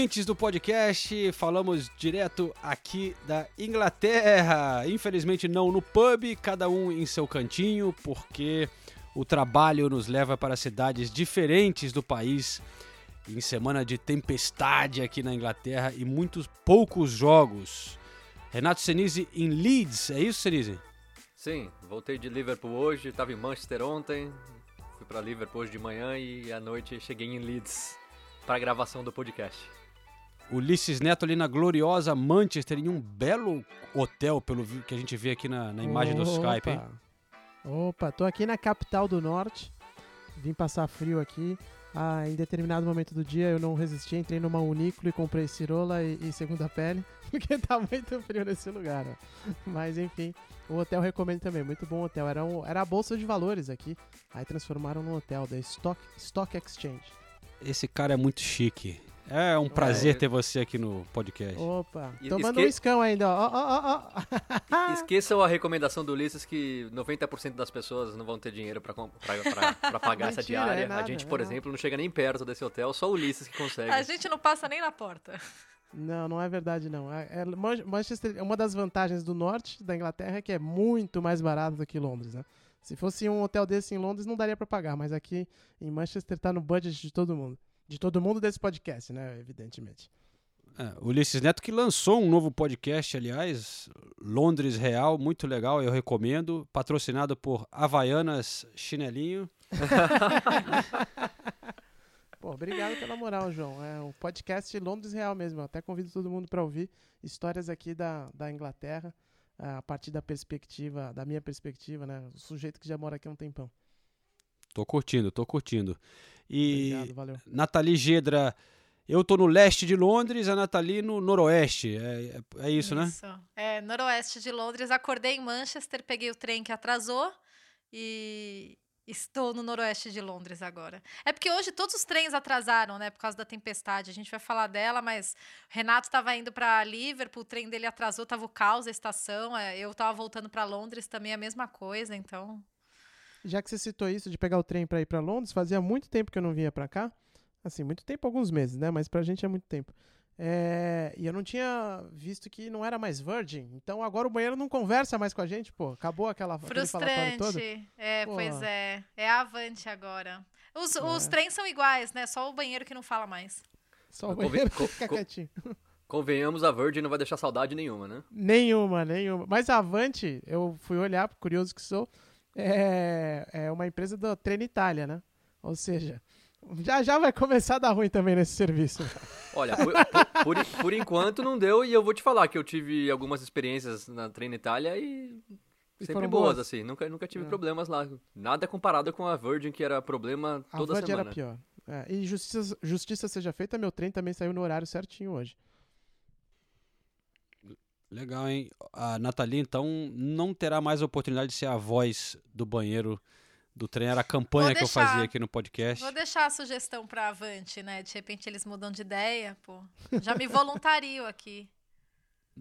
Ouvintes do podcast, falamos direto aqui da Inglaterra. Infelizmente não no pub, cada um em seu cantinho, porque o trabalho nos leva para cidades diferentes do país em semana de tempestade aqui na Inglaterra e muitos poucos jogos. Renato Senise em Leeds, é isso, Senise? Sim, voltei de Liverpool hoje, estava em Manchester ontem, fui para Liverpool hoje de manhã e à noite cheguei em Leeds para a gravação do podcast. Ulisses Neto ali na gloriosa Manchester, em um belo hotel, pelo que a gente vê aqui na, na imagem do Skype, hein? Opa, tô aqui na capital do norte. Vim passar frio aqui. Ah, em determinado momento do dia eu não resisti, entrei numa unículo e comprei cirola e, e segunda pele, porque tá muito frio nesse lugar. ó. Mas enfim, o hotel recomendo também, muito bom hotel. Era, um, era a bolsa de valores aqui, aí transformaram num hotel da Stock, Stock Exchange. Esse cara é muito chique. É um prazer É. ter você aqui no podcast. Opa, tomando esque- um escão ainda, ó. ó, ó, ó, ó. Esqueçam a recomendação do Ulisses que 90% das pessoas não vão ter dinheiro para pagar essa Mentira, diária. é nada, a gente, é por nada. exemplo, não chega nem perto desse hotel, só o Ulisses que consegue. A gente não passa nem na porta. Não, não é verdade não. É- é- Man- Manchester, uma das vantagens do norte da Inglaterra é que é muito mais barato do que Londres, né? Se fosse um hotel desse em Londres não daria pra pagar, mas aqui em Manchester tá no budget de todo mundo. De todo mundo desse podcast, né? Evidentemente. É, Ulisses Neto que lançou um novo podcast, aliás, Londres Real, muito legal, eu recomendo, patrocinado por Havaianas Chinelinho. Pô, obrigado pela moral, João. É um podcast Londres Real mesmo. Eu até convido todo mundo pra ouvir histórias aqui da, da Inglaterra, a partir da perspectiva, da minha perspectiva, né? O sujeito que já mora aqui há um tempão. Tô curtindo, tô curtindo. E Obrigado, valeu. Nathalie Gedra, eu tô no leste de Londres, a Nathalie no noroeste. É, é- é isso, né? É, noroeste de Londres. Acordei em Manchester, peguei o trem que atrasou e estou no noroeste de Londres agora. É porque hoje todos os trens atrasaram, né, por causa da tempestade. A gente vai falar dela, mas o Renato estava indo para Liverpool, o trem dele atrasou, tava o caos a estação. é, eu tava voltando para Londres também a mesma coisa, então. Já que você citou isso de pegar o trem pra ir pra Londres, fazia muito tempo que eu não vinha pra cá. Assim, muito tempo, alguns meses, né? Mas pra gente é muito tempo. É, E eu não tinha visto que não era mais Virgin. Então agora o banheiro não conversa mais com a gente, pô. Acabou aquela, falatório todo. Frustrante. É, Pô. pois é. É a Avante agora. Os, os É. trens são iguais, né? Só o banheiro que não fala mais. Só o Conven- banheiro co- fica quietinho. Convenhamos, a Virgin não vai deixar saudade nenhuma, né? Nenhuma, nenhuma. Mas a Avante, eu fui olhar, curioso que sou, é, é uma empresa da Trenitalia, né? Ou seja, já já vai começar a dar ruim também nesse serviço. Olha, por, por- por- enquanto não deu e eu vou te falar que eu tive algumas experiências na Treino Itália e sempre boas, boas? assim. Nunca, nunca tive É. problemas lá. Nada comparado com a Virgin, que era problema A toda Avante semana. era pior. É, e justiça, justiça seja feita, meu trem também saiu no horário certinho hoje. Legal, hein? A Nathalie, então, não terá mais a oportunidade de ser a voz do banheiro do trem. Era a campanha Vou que eu deixar. fazia aqui no podcast. Vou deixar a sugestão pra Avante, né? De repente eles mudam de ideia, pô. Já me voluntario aqui.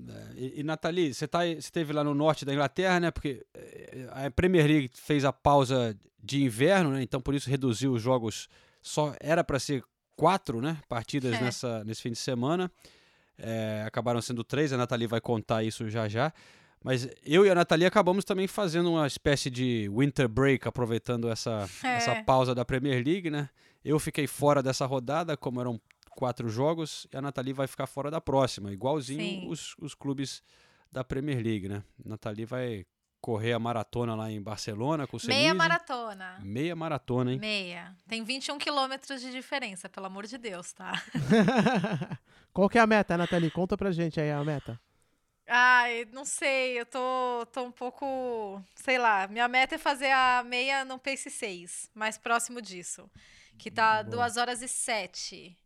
É, E, e Nathalie, você tá, você esteve lá no norte da Inglaterra, né? Porque eh, a Premier League fez a pausa de inverno, né? Então por isso reduziu os jogos. Só era para ser quatro, né? Partidas É. nessa, nesse fim de semana. É, acabaram sendo três. A Nathalie vai contar isso já já. Mas eu e a Nathalie acabamos também fazendo uma espécie de winter break, aproveitando essa, É. essa pausa da Premier League, né? Eu fiquei fora dessa rodada, como eram quatro jogos, e a Nathalie vai ficar fora da próxima, igualzinho Sim. os, os clubes da Premier League, né? Nathalie vai correr a maratona lá em Barcelona com o Meia Senise. maratona. Meia maratona, hein? Meia. Tem 21 quilômetros de diferença, pelo amor de Deus, tá? Qual que é a meta, Nathalie? Conta pra gente aí a meta. Ai, não sei, eu tô, tô um pouco, sei lá, minha meta é fazer a meia no pace 6, mais próximo disso, que tá 2 horas e 7.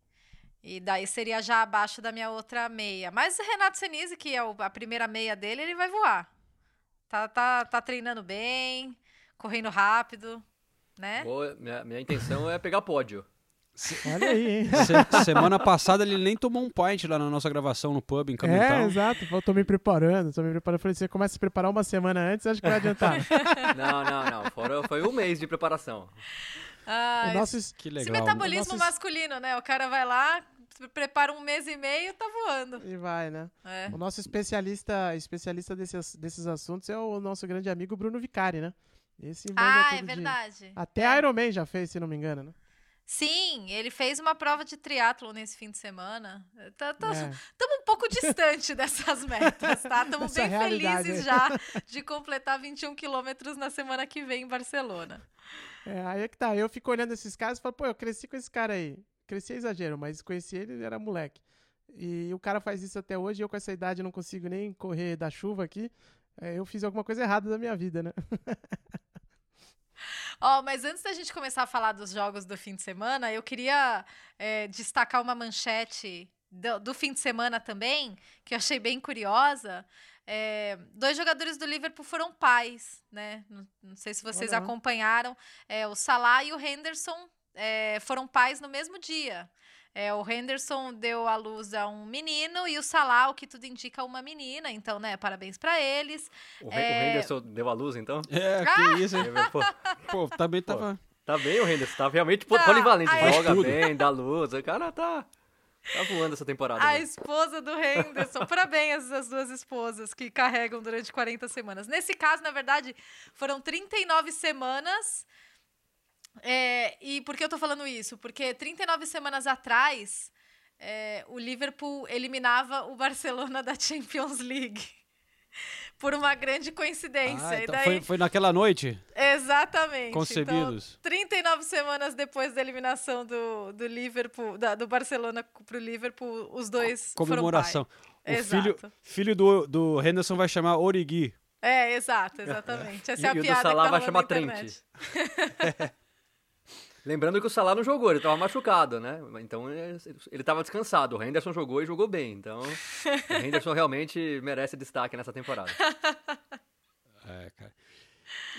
E daí seria já abaixo da minha outra meia. Mas o Renato Senise, que é o- a primeira meia dele, ele vai voar. Tá, tá, tá treinando bem, correndo rápido, né? Vou- minha, minha intenção é pegar pódio. Olha aí, hein? Se- semana passada ele nem tomou um pint lá na nossa gravação no pub em É, Caminhão. exato. Eu tô me preparando, tô me preparando. Falei, você começa a se preparar uma semana antes, acho que vai adiantar. Não, não, não. Foram, foi um mês de preparação. Ah, o nosso, que esse legal. metabolismo Nossos- masculino, né? O cara vai lá, pre- prepara um mês e meio, tá voando. E vai, né? É. O nosso especialista, especialista desses, desses assuntos é o nosso grande amigo Bruno Vicari, né? Esse Ah, é dia. verdade. Até É. Iron Man já fez, se não me engano, né? Sim, ele fez uma prova de triatlo nesse fim de semana. Estamos É. um pouco distante dessas metas, tá? Estamos bem realidade felizes já de completar 21 quilômetros na semana que vem em Barcelona. É, aí é que tá. Eu fico olhando esses caras e falo, pô, eu cresci com esse cara aí. Cresci é exagero, mas conheci ele, ele era moleque. E o cara faz isso até hoje, eu com essa idade não consigo nem correr da chuva aqui. É, eu fiz alguma coisa errada da minha vida, né? Ó, mas antes da gente começar a falar dos jogos do fim de semana, eu queria é, destacar uma manchete do, do fim de semana também, que eu achei bem curiosa. É, dois jogadores do Liverpool foram pais, né? Não, não sei se vocês lá. acompanharam. É, o Salah e o Henderson é, foram pais no mesmo dia. É, o Henderson deu à luz a um menino e o Salah, o que tudo indica, uma menina. Então, né, parabéns pra eles. O, É. o Henderson deu a luz, então? É, Ah! que isso, hein? Pô, Pô, também tava. tá bem o Henderson, tá realmente Não, polivalente. Joga tudo. bem, dá luz. O cara tá, tá voando essa temporada. A né? esposa do Henderson. Parabéns às duas esposas que carregam durante 40 semanas. Nesse caso, na verdade, foram 39 semanas. É, e por que eu tô falando isso? Porque 39 semanas atrás, é, o Liverpool eliminava o Barcelona da Champions League. Por uma grande coincidência. Ah, e então daí, foi, foi naquela noite, Exatamente. Então, concebidos. 39 semanas depois da eliminação do, do Liverpool, da- do Barcelona pro Liverpool, os dois Comemoração. foram O filho, Exato. filho do, do Henderson vai chamar Origi. É, exato, exatamente. Essa é a E o do piada Salah que tá vai chamar Trent. Lembrando que o Salah não jogou, ele tava machucado, né? Então ele- ele tava descansado. O Henderson jogou e jogou bem. Então o Henderson realmente merece destaque nessa temporada. É, cara.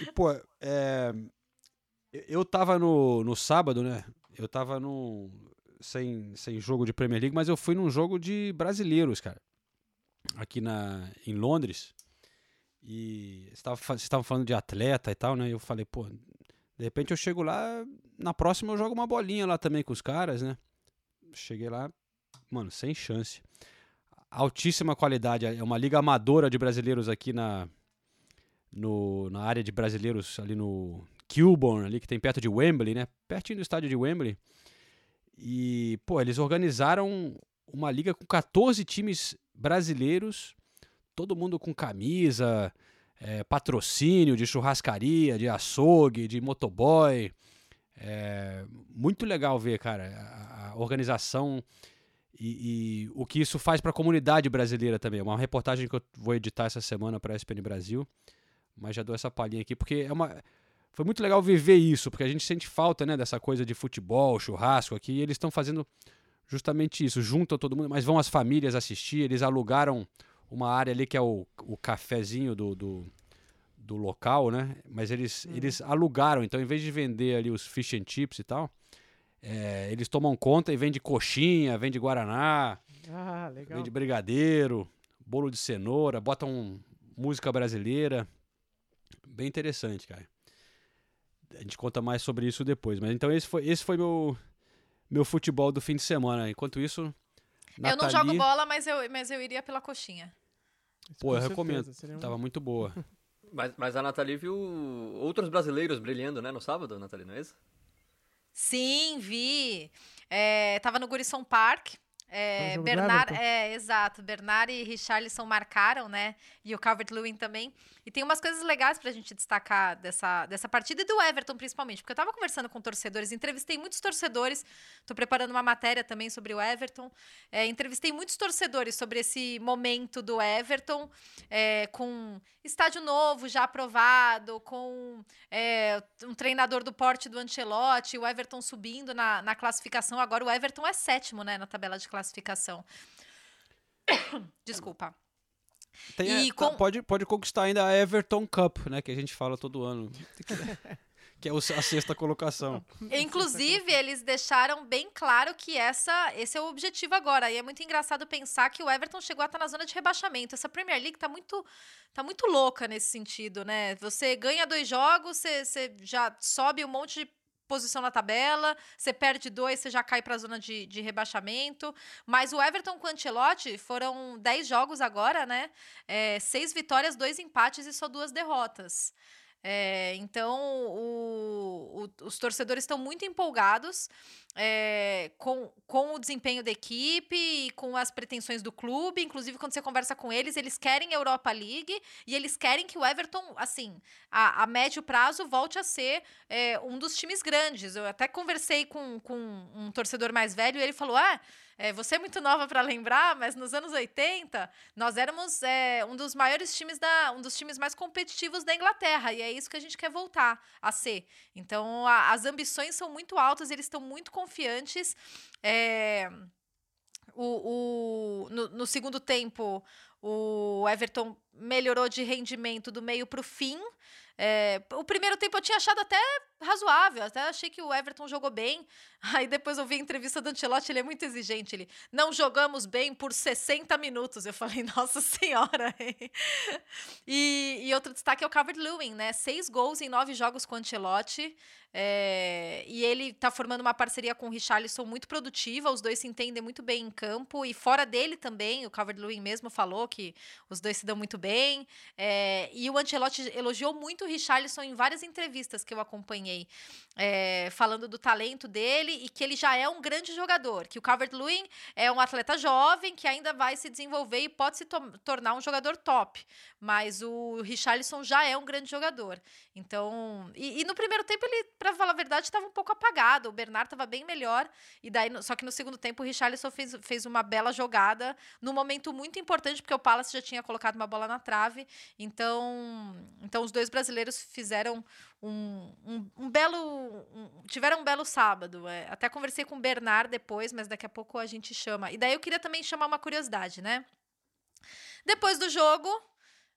E, pô, é, eu tava no, no sábado, né? Eu tava no, sem, sem jogo de Premier League, mas eu fui num jogo de brasileiros, cara. Aqui na, em Londres. E vocês estavam falando de atleta e tal, né? Eu falei, pô, de repente eu chego lá, na próxima eu jogo uma bolinha lá também com os caras, né? Cheguei lá, mano, sem chance. Altíssima qualidade. É uma liga amadora de brasileiros aqui na, no, na área de brasileiros ali no Kilburn, ali que tem perto de Wembley, né? Pertinho do estádio de Wembley. E, pô, eles organizaram uma liga com 14 times brasileiros, todo mundo com camisa, é, patrocínio de churrascaria, de açougue, de motoboy. É, muito legal ver, cara, a, organização e, e o que isso faz para a comunidade brasileira também. Uma reportagem que eu vou editar essa semana para a SPN Brasil, mas já dou essa palhinha aqui, porque é uma. Foi muito legal viver isso, porque a gente sente falta né, dessa coisa de futebol, churrasco aqui, e eles estão fazendo justamente isso, juntam todo mundo, mas vão as famílias assistir, eles alugaram uma área ali que é o, o cafezinho do, do, do local, né? Mas eles, eles alugaram, então em vez de vender ali os fish and chips e tal, é, eles tomam conta e vende coxinha, vende guaraná, Ah, legal. vende brigadeiro, bolo de cenoura, botam música brasileira. Bem interessante, cara. A gente conta mais sobre isso depois. Mas então esse foi, esse foi meu, meu futebol do fim de semana. Enquanto isso, Eu não Nathalie- jogo bola, mas eu, mas eu iria pela coxinha. Pô, Com eu certeza, recomendo. seria um- Tava muito boa. Mas, mas a Nathalie viu outros brasileiros brilhando, né, no sábado, Nathalie, não é isso? Sim, vi. É, tava no Gurison Park. É, do Bernard, é, exato. Bernard e Richarlison marcaram, né? E o Calvert-Lewin também. E tem umas coisas legais pra gente destacar dessa, dessa partida e do Everton, principalmente. Porque eu tava conversando com torcedores, entrevistei muitos torcedores. Tô preparando uma matéria também sobre o Everton. É, entrevistei muitos torcedores sobre esse momento do Everton, é, com estádio novo já aprovado, com é, um treinador do porte do Ancelotti, o Everton subindo na, na classificação. Agora o Everton é sétimo, né, na tabela de classificação. Desculpa. Tem E a- com- pode, pode conquistar ainda a Everton Cup, né? Que a gente fala todo ano. que é a sexta colocação. Inclusive, eles deixaram bem claro que essa, esse é o objetivo agora. E é muito engraçado pensar que o Everton chegou a estar na zona de rebaixamento. Essa Premier League tá muito, tá muito louca nesse sentido, né? Você ganha dois jogos, você, você já sobe um monte de posição na tabela, você perde dois, você já cai para a zona de, de rebaixamento. Mas o Everton com o Ancelotti foram 10 jogos agora, né? É, seis vitórias, dois empates e só duas derrotas. É, então, o- o- os torcedores estão muito empolgados é, com, com o desempenho da equipe e com as pretensões do clube. Inclusive, quando você conversa com eles, eles querem Europa League e eles querem que o Everton, assim, a, a médio prazo, volte a ser é, um dos times grandes. Eu até conversei com, com um torcedor mais velho e ele falou: Ah, é, você é muito nova para lembrar, mas nos anos 80 nós éramos é, um dos maiores times da, um dos times mais competitivos da Inglaterra e é isso que a gente quer voltar a ser. Então a- as ambições são muito altas, eles estão muito confiantes. É, o, o- no, no segundo tempo o Everton melhorou de rendimento do meio para o fim. É, o primeiro tempo eu tinha achado até razoável, até achei que o Everton jogou bem. Aí depois eu vi a entrevista do Ancelotti, ele é muito exigente. Ele, não jogamos bem por 60 minutos. Eu falei, nossa senhora. e, e outro destaque é o Calvert-Lewin, né? Seis gols em nove jogos com o Ancelotti. É, e ele tá formando uma parceria com o Richarlison muito produtiva, os dois se entendem muito bem em campo e fora dele também, o Calvert-Lewin mesmo falou que os dois se dão muito bem. É, e o Ancelotti elogiou muito o Richarlison em várias entrevistas que eu acompanhei, é, falando do talento dele e que ele já é um grande jogador, que o Calvert-Lewin é um atleta jovem que ainda vai se desenvolver e pode se to- tornar um jogador top, mas o Richarlison já é um grande jogador. Então, e, e no primeiro tempo ele, pra falar a verdade, estava um pouco apagado. O Bernard estava bem melhor. E daí, só que no segundo tempo, o Richarlison fez, fez uma bela jogada num momento muito importante, porque o Palace já tinha colocado uma bola na trave. Então, então os dois brasileiros fizeram um, um, um belo. um- tiveram um belo sábado. é. Até conversei com o Bernard depois, mas daqui a pouco a gente chama. E daí eu queria também chamar uma curiosidade, né? Depois do jogo,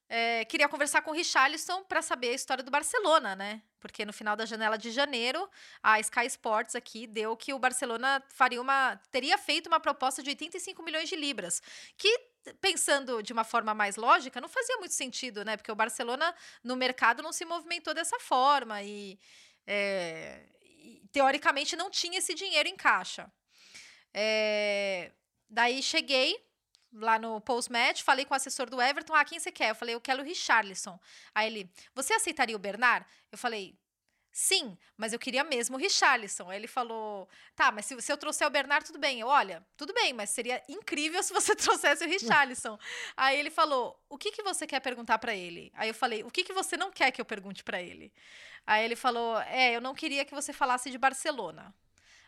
é, queria conversar com o Richarlison para saber a história do Barcelona, né? Porque no final da janela de janeiro, a Sky Sports aqui deu que o Barcelona faria uma, teria feito uma proposta de 85 milhões de libras, que pensando de uma forma mais lógica, não fazia muito sentido, né? Porque o Barcelona no mercado não se movimentou dessa forma e, é, e, teoricamente não tinha esse dinheiro em caixa. É, daí cheguei lá no post-match, falei com o assessor do Everton, ah, quem você quer? Eu falei, eu quero o Richarlison. Aí ele, você aceitaria o Bernard? Eu falei, sim, mas eu queria mesmo o Richarlison. Aí ele falou, tá, mas se, se eu trouxer o Bernard, tudo bem. Eu, olha, tudo bem, mas seria incrível se você trouxesse o Richarlison. Aí ele falou, o que, que você quer perguntar pra ele? Aí eu falei, o que, que você não quer que eu pergunte pra ele? Aí ele falou, é, eu não queria que você falasse de Barcelona.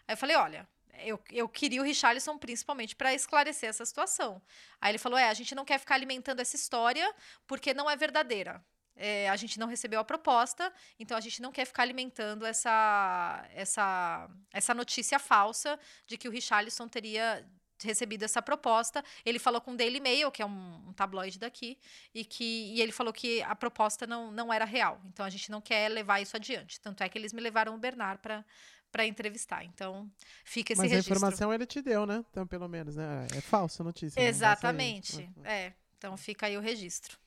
Aí eu falei, olha, eu, eu queria o Richarlison principalmente para esclarecer essa situação. Aí ele falou: é, a gente não quer ficar alimentando essa história porque não é verdadeira. É, a gente não recebeu a proposta, então a gente não quer ficar alimentando essa, essa, essa notícia falsa de que o Richarlison teria recebido essa proposta. Ele falou com o Daily Mail, que é um, um tabloide daqui, e que e ele falou que a proposta não, não era real. Então a gente não quer levar isso adiante. Tanto é que eles me levaram o Bernard para para entrevistar. Então, fica esse Mas a registro. informação ele te deu, né? Então, pelo menos, né? É falsa a notícia. né? Exatamente. Aí. É. Então fica aí o registro.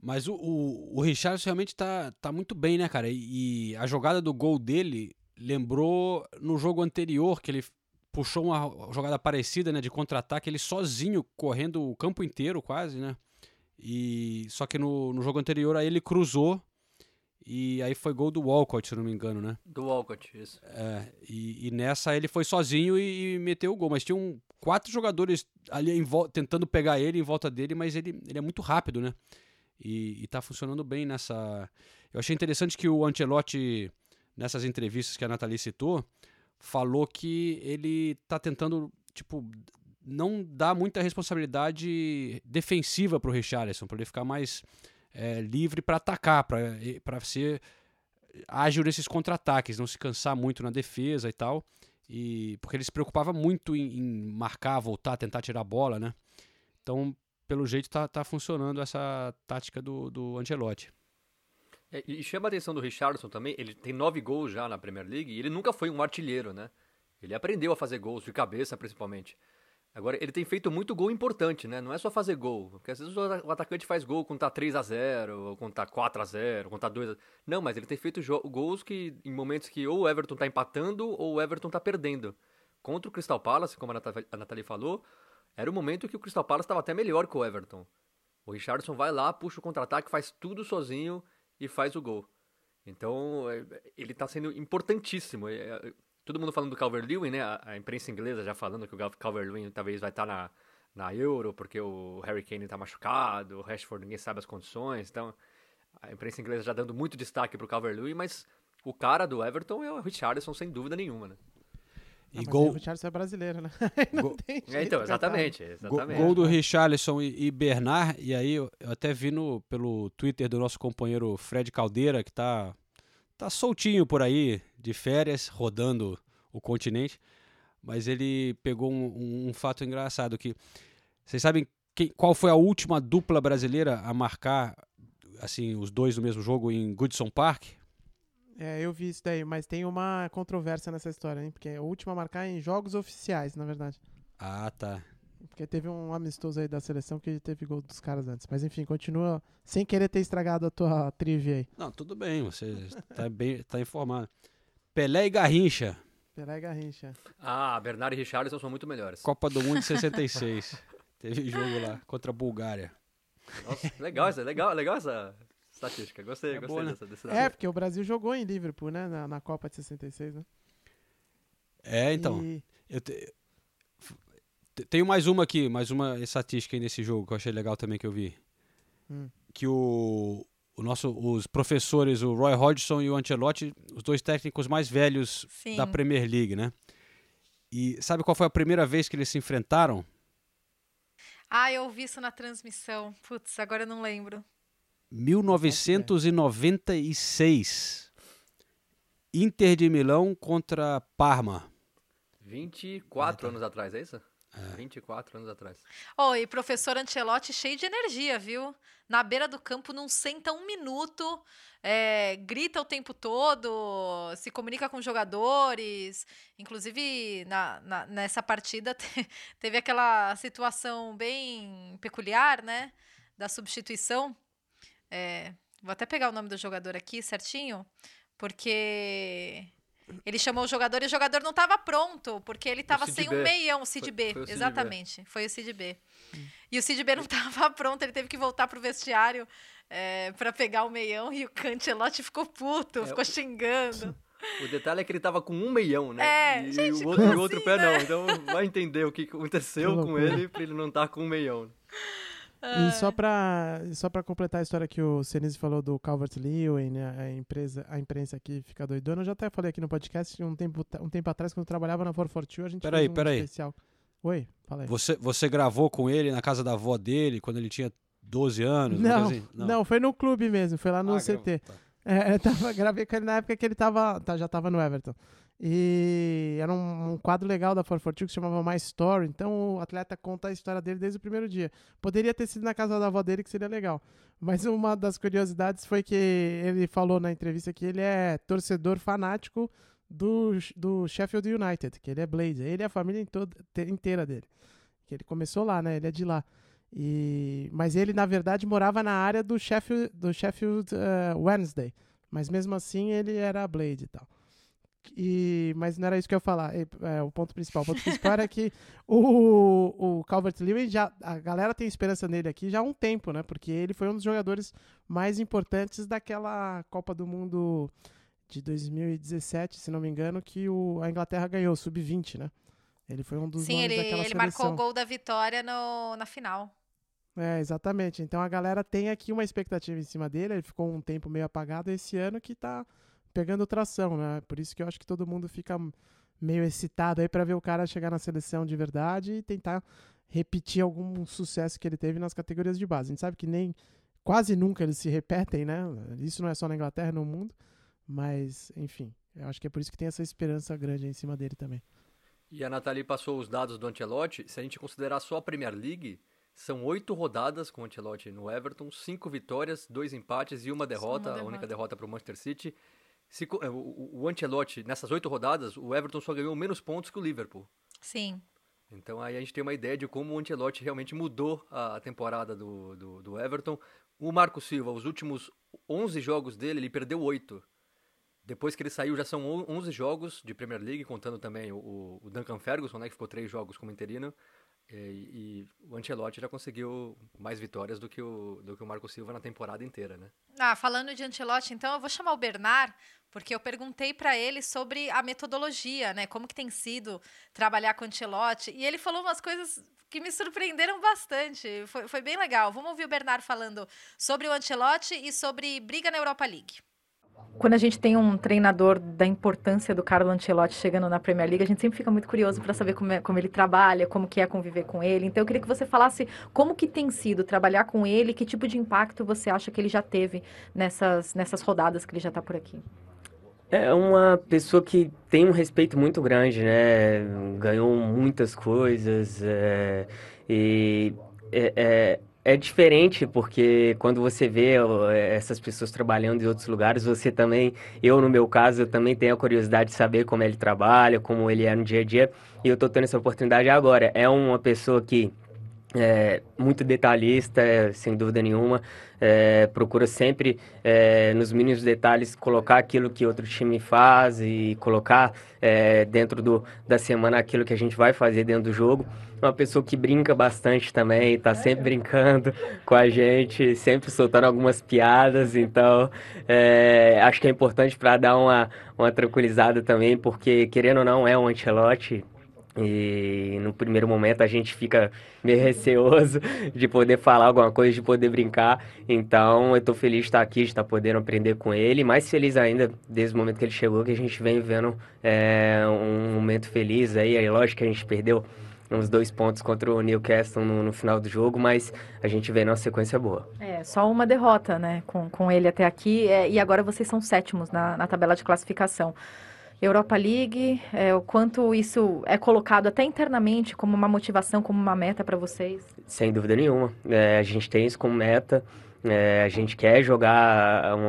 Mas o, o, o Richarlison realmente tá, tá muito bem, né, cara? E, e a jogada do gol dele lembrou no jogo anterior, que ele puxou uma jogada parecida, né, de contra-ataque, ele sozinho, correndo o campo inteiro quase, né? E só que no, no jogo anterior aí ele cruzou e aí foi gol do Walcott, se não me engano, né? Do Walcott, isso. É, e, e nessa ele foi sozinho e, e meteu o gol, mas tinha um quatro jogadores ali em tentando pegar ele em volta dele, mas ele, ele é muito rápido, né? E, e tá funcionando bem nessa. Eu achei interessante que o Ancelotti, nessas entrevistas que a Nathalie citou, falou que ele tá tentando, tipo, não dar muita responsabilidade defensiva pro Richarlison, para ele ficar mais é, livre para atacar, para ser ágil nesses contra-ataques, não se cansar muito na defesa e tal. E porque ele se preocupava muito em, em marcar, voltar, tentar tirar a bola, né? Então, pelo jeito, tá, tá funcionando essa tática do, do Ancelotti. É, e chama a atenção do Richardson também, ele tem nove gols já na Premier League e ele nunca foi um artilheiro, né? Ele aprendeu a fazer gols, de cabeça principalmente. Agora, ele tem feito muito gol importante, né? Não é só fazer gol. Porque às vezes o atacante faz gol quando tá 3x0, ou quando tá 4x0, quando tá 2x0. Não, mas ele tem feito gols que em momentos que ou o Everton tá empatando ou o Everton tá perdendo. Contra o Crystal Palace, como a Nathalie falou, era o momento que o Crystal Palace estava até melhor que o Everton. O Richardson vai lá, puxa o contra-ataque, faz tudo sozinho e faz o gol. Então, é, ele está sendo importantíssimo. Todo mundo falando do Calvert-Lewin, né? A, a, imprensa inglesa já falando que o Calvert-Lewin talvez vai estar tá na, na Euro, porque o Harry Kane está machucado, o Rashford ninguém sabe as condições. Então, a imprensa inglesa já dando muito destaque para o Calvert-Lewin, mas o cara do Everton é o Richardson, sem dúvida nenhuma, né? E ah, gol... O Richarlison é brasileiro, né? Gol... é, então, exatamente. exatamente. Gol, do Richarlison e, e Bernard, e aí eu, eu até vi no, pelo Twitter do nosso companheiro Fred Caldeira, que tá, tá soltinho por aí, de férias, rodando o continente, mas ele pegou um, um, um fato engraçado que vocês sabem quem, qual foi a última dupla brasileira a marcar assim os dois no mesmo jogo em Goodson Park? É, eu vi isso daí, mas tem uma controvérsia nessa história, hein? Porque é a última a marcar em jogos oficiais, na verdade. Ah, tá. Porque teve um amistoso aí da seleção que teve gol dos caras antes. Mas enfim, continua sem querer ter estragado a tua trivia aí. Não, tudo bem, você tá bem tá informado. Pelé e Garrincha. Pelé e Garrincha. Ah, Bernardo e Richarlison são muito melhores. Copa do Mundo de 66. teve jogo lá contra a Bulgária. Nossa, legal, legal, legal essa, Estatística, gostei, é gostei boa, né? dessa, desse É, porque o Brasil jogou em Liverpool, né? Na, na Copa de 66, né? É, então. E... Eu te... Tenho mais uma aqui, mais uma estatística aí nesse jogo que eu achei legal também que eu vi. Hum. Que o, o nosso, os professores, o Roy Hodgson e o Ancelotti, os dois técnicos mais velhos Sim. da Premier League, né? E sabe qual foi a primeira vez que eles se enfrentaram? Ah, eu ouvi isso na transmissão. Putz, agora eu não lembro. 1996. Inter de Milão contra Parma. 24 anos atrás, é isso? É. 24 anos atrás. Oh, professor Ancelotti cheio de energia, viu? Na beira do campo não senta um minuto, é, grita o tempo todo, se comunica com jogadores. Inclusive, na, na nessa partida te, teve aquela situação bem peculiar, né? Da substituição é, vou até pegar o nome do jogador aqui certinho, porque ele chamou o jogador e o jogador não estava pronto, porque ele estava sem um meião, o Cid B. Foi, foi exatamente, B. foi o Cid B. Hum. E o Cid B não estava pronto, ele teve que voltar pro vestiário é, para pegar o meião e o Cancelotti ficou puto, é, ficou xingando. O detalhe é que ele tava com um meião, né? É, e, gente, o outro, assim, o outro pé né? não. Então vai entender o que aconteceu com ele pra ele não estar tá com um meião. E só pra, só pra completar a história que o Senise falou do Calvert-Lewin, né, a, empresa, a imprensa aqui fica doidona, eu já até falei aqui no podcast um tempo, um tempo atrás, quando eu trabalhava na 442, a gente peraí, fez um peraí. especial. Oi, fala aí. Você, você gravou com ele na casa da avó dele, quando ele tinha 12 anos? Não, assim? não. não. foi no clube mesmo, foi lá no ah, CT. Tá. É, eu tava, gravei com ele na época que ele tava, tá, já tava no Everton. E era um, um, quadro legal da 442 que chamava My Story. Então o atleta conta a história dele desde o primeiro dia. Poderia ter sido na casa da avó dele, que seria legal. Mas uma das curiosidades foi que ele falou na entrevista que ele é torcedor fanático do, do Sheffield United, que ele é Blade. Ele e a família inteira dele. Que ele começou lá, né? Ele é de lá. E, mas ele, na verdade, morava na área do Sheffield, do Sheffield uh, Wednesday. Mas mesmo assim, ele era Blade e tal. E, mas não era isso que eu ia falar. É, o ponto principal. O ponto principal era que o, o Calvert Lewin já. A galera tem esperança nele aqui já há um tempo, né? Porque ele foi um dos jogadores mais importantes daquela Copa do Mundo de 2017, se não me engano, que o, a Inglaterra ganhou, sub-20, né? Ele foi um dos Sim, ele, daquela ele seleção. marcou o gol da vitória no, na final. É, exatamente. Então a galera tem aqui uma expectativa em cima dele. Ele ficou um tempo meio apagado esse ano que tá pegando tração, né? Por isso que eu acho que todo mundo fica meio excitado aí pra ver o cara chegar na seleção de verdade e tentar repetir algum sucesso que ele teve nas categorias de base. A gente sabe que nem quase nunca eles se repetem, né? Isso não é só na Inglaterra, no mundo, mas enfim, eu acho que é por isso que tem essa esperança grande aí em cima dele também. E a Nathalie passou os dados do Ancelotti. Se a gente considerar só a Premier League, são oito rodadas com o Ancelotti no Everton, cinco vitórias, dois empates e uma derrota, a derrota. única derrota para o Manchester City. Se eh, o, o- Ancelotti, nessas oito rodadas, o Everton só ganhou menos pontos que o Liverpool. Sim. Então aí a gente tem uma ideia de como o Ancelotti realmente mudou a temporada do, do, do Everton. O Marco Silva, os últimos 11 jogos dele, ele perdeu oito. Depois que ele saiu, já são on- 11 jogos de Premier League, contando também o, o Duncan Ferguson, né, que ficou três jogos como interino. E, e o Ancelotti já conseguiu mais vitórias do que, o, do que o Marco Silva na temporada inteira, né? Ah, falando de Ancelotti, então eu vou chamar o Bernard, porque eu perguntei para ele sobre a metodologia, né? Como que tem sido trabalhar com o Ancelotti, e ele falou umas coisas que me surpreenderam bastante. Foi, foi bem legal. Vamos ouvir o Bernard falando sobre o Ancelotti e sobre briga na Europa League. Quando a gente tem um treinador da importância do Carlo Ancelotti chegando na Premier League, a gente sempre fica muito curioso para saber como, é- como ele trabalha, como que é conviver com ele. Então eu queria que você falasse como que tem sido trabalhar com ele, que tipo de impacto você acha que ele já teve nessas, nessas rodadas que ele já está por aqui. É uma pessoa que tem um respeito muito grande, né? Ganhou muitas coisas é, e é, é, diferente porque quando você vê essas pessoas trabalhando em outros lugares, você também, eu no meu caso, eu também tenho a curiosidade de saber como ele trabalha, como ele é no dia a dia e eu tô tendo essa oportunidade agora. É uma pessoa que é muito detalhista, sem dúvida nenhuma. É, procura sempre, é, nos mínimos detalhes, colocar aquilo que outro time faz e colocar é, dentro do, da semana aquilo que a gente vai fazer dentro do jogo. Uma pessoa que brinca bastante também, tá sempre brincando com a gente, sempre soltando algumas piadas. Então, é, acho que é importante para dar uma, uma tranquilizada também, porque querendo ou não, é um Ancelotti. E no primeiro momento a gente fica meio receoso de poder falar alguma coisa, de poder brincar. Então eu tô feliz de estar aqui, de estar podendo aprender com ele. Mais feliz ainda desde o momento que ele chegou, que a gente vem vivendo é, um momento feliz aí. É lógico que a gente perdeu uns dois pontos contra o Newcastle no, no final do jogo, mas a gente vê numa sequência boa. É, só uma derrota, né, com, com ele até aqui, é, e agora vocês são sétimos na, na tabela de classificação. Europa League, é, o quanto isso é colocado até internamente como uma motivação, como uma meta para vocês? Sem dúvida nenhuma. É, a gente tem isso como meta. É, a gente quer jogar um,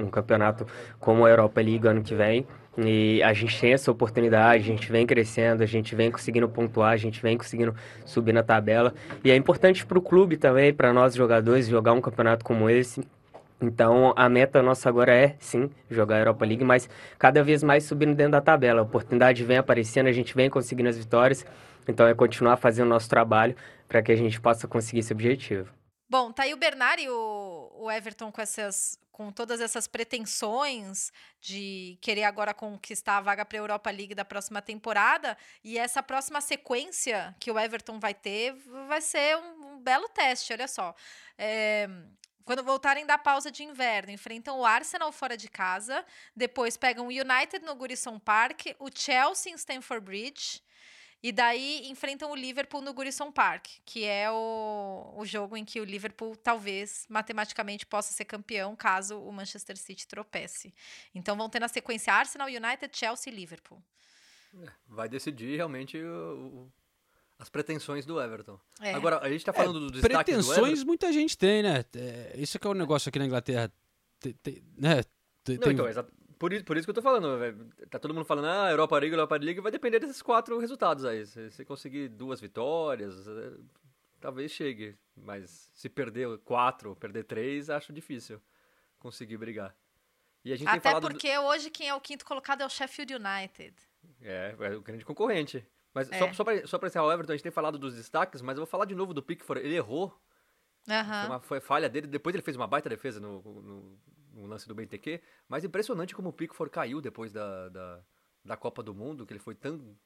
um- um campeonato como a Europa League ano que vem. E a gente tem essa oportunidade, a gente vem crescendo, a gente vem conseguindo pontuar, a gente vem conseguindo subir na tabela. E é importante para o clube também, para nós jogadores, jogar um campeonato como esse. Então, a meta nossa agora é, sim, jogar a Europa League, mas cada vez mais subindo dentro da tabela. A oportunidade vem aparecendo, a gente vem conseguindo as vitórias. Então, é continuar fazendo o nosso trabalho para que a gente possa conseguir esse objetivo. Bom, tá aí o Bernard e o, o Everton com essas com todas essas pretensões de querer agora conquistar a vaga para a Europa League da próxima temporada e essa próxima sequência que o Everton vai ter vai ser um, um belo teste, olha só. É, quando voltarem da pausa de inverno, enfrentam o Arsenal fora de casa, depois pegam o United no Goodison Park, o Chelsea em Stamford Bridge, e daí enfrentam o Liverpool no Goodison Park, que é o, o jogo em que o Liverpool talvez matematicamente possa ser campeão caso o Manchester City tropece. Então vão ter na sequência Arsenal, United, Chelsea e Liverpool. Vai decidir realmente o- o- as pretensões do Everton. É. Agora, a gente tá falando do destaque do Pretensões Everton. muita gente tem, né? É, isso que é o negócio aqui na Inglaterra. Tem, tem- né? Tem- Não, tem- então, exa- por, isso, por isso que eu tô falando, velho. Tá todo mundo falando, ah, Europa League, Europa League, vai depender desses quatro resultados aí. Se você conseguir duas vitórias, eh, talvez chegue. Mas se perder quatro, perder três, acho difícil conseguir brigar. E a gente Até falado... do- porque hoje quem é o quinto colocado é o Sheffield United. É, é o grande concorrente. Mas É. só, só, pra, só pra encerrar o Everton, a gente tem falado dos destaques, mas eu vou falar de novo do Pickford. Ele errou, Aham. foi, uma, foi falha dele, depois ele fez uma baita defesa no, no, no lance do BNTQ, mas impressionante como o Pickford caiu depois da, da, da Copa do Mundo, que ele foi tão,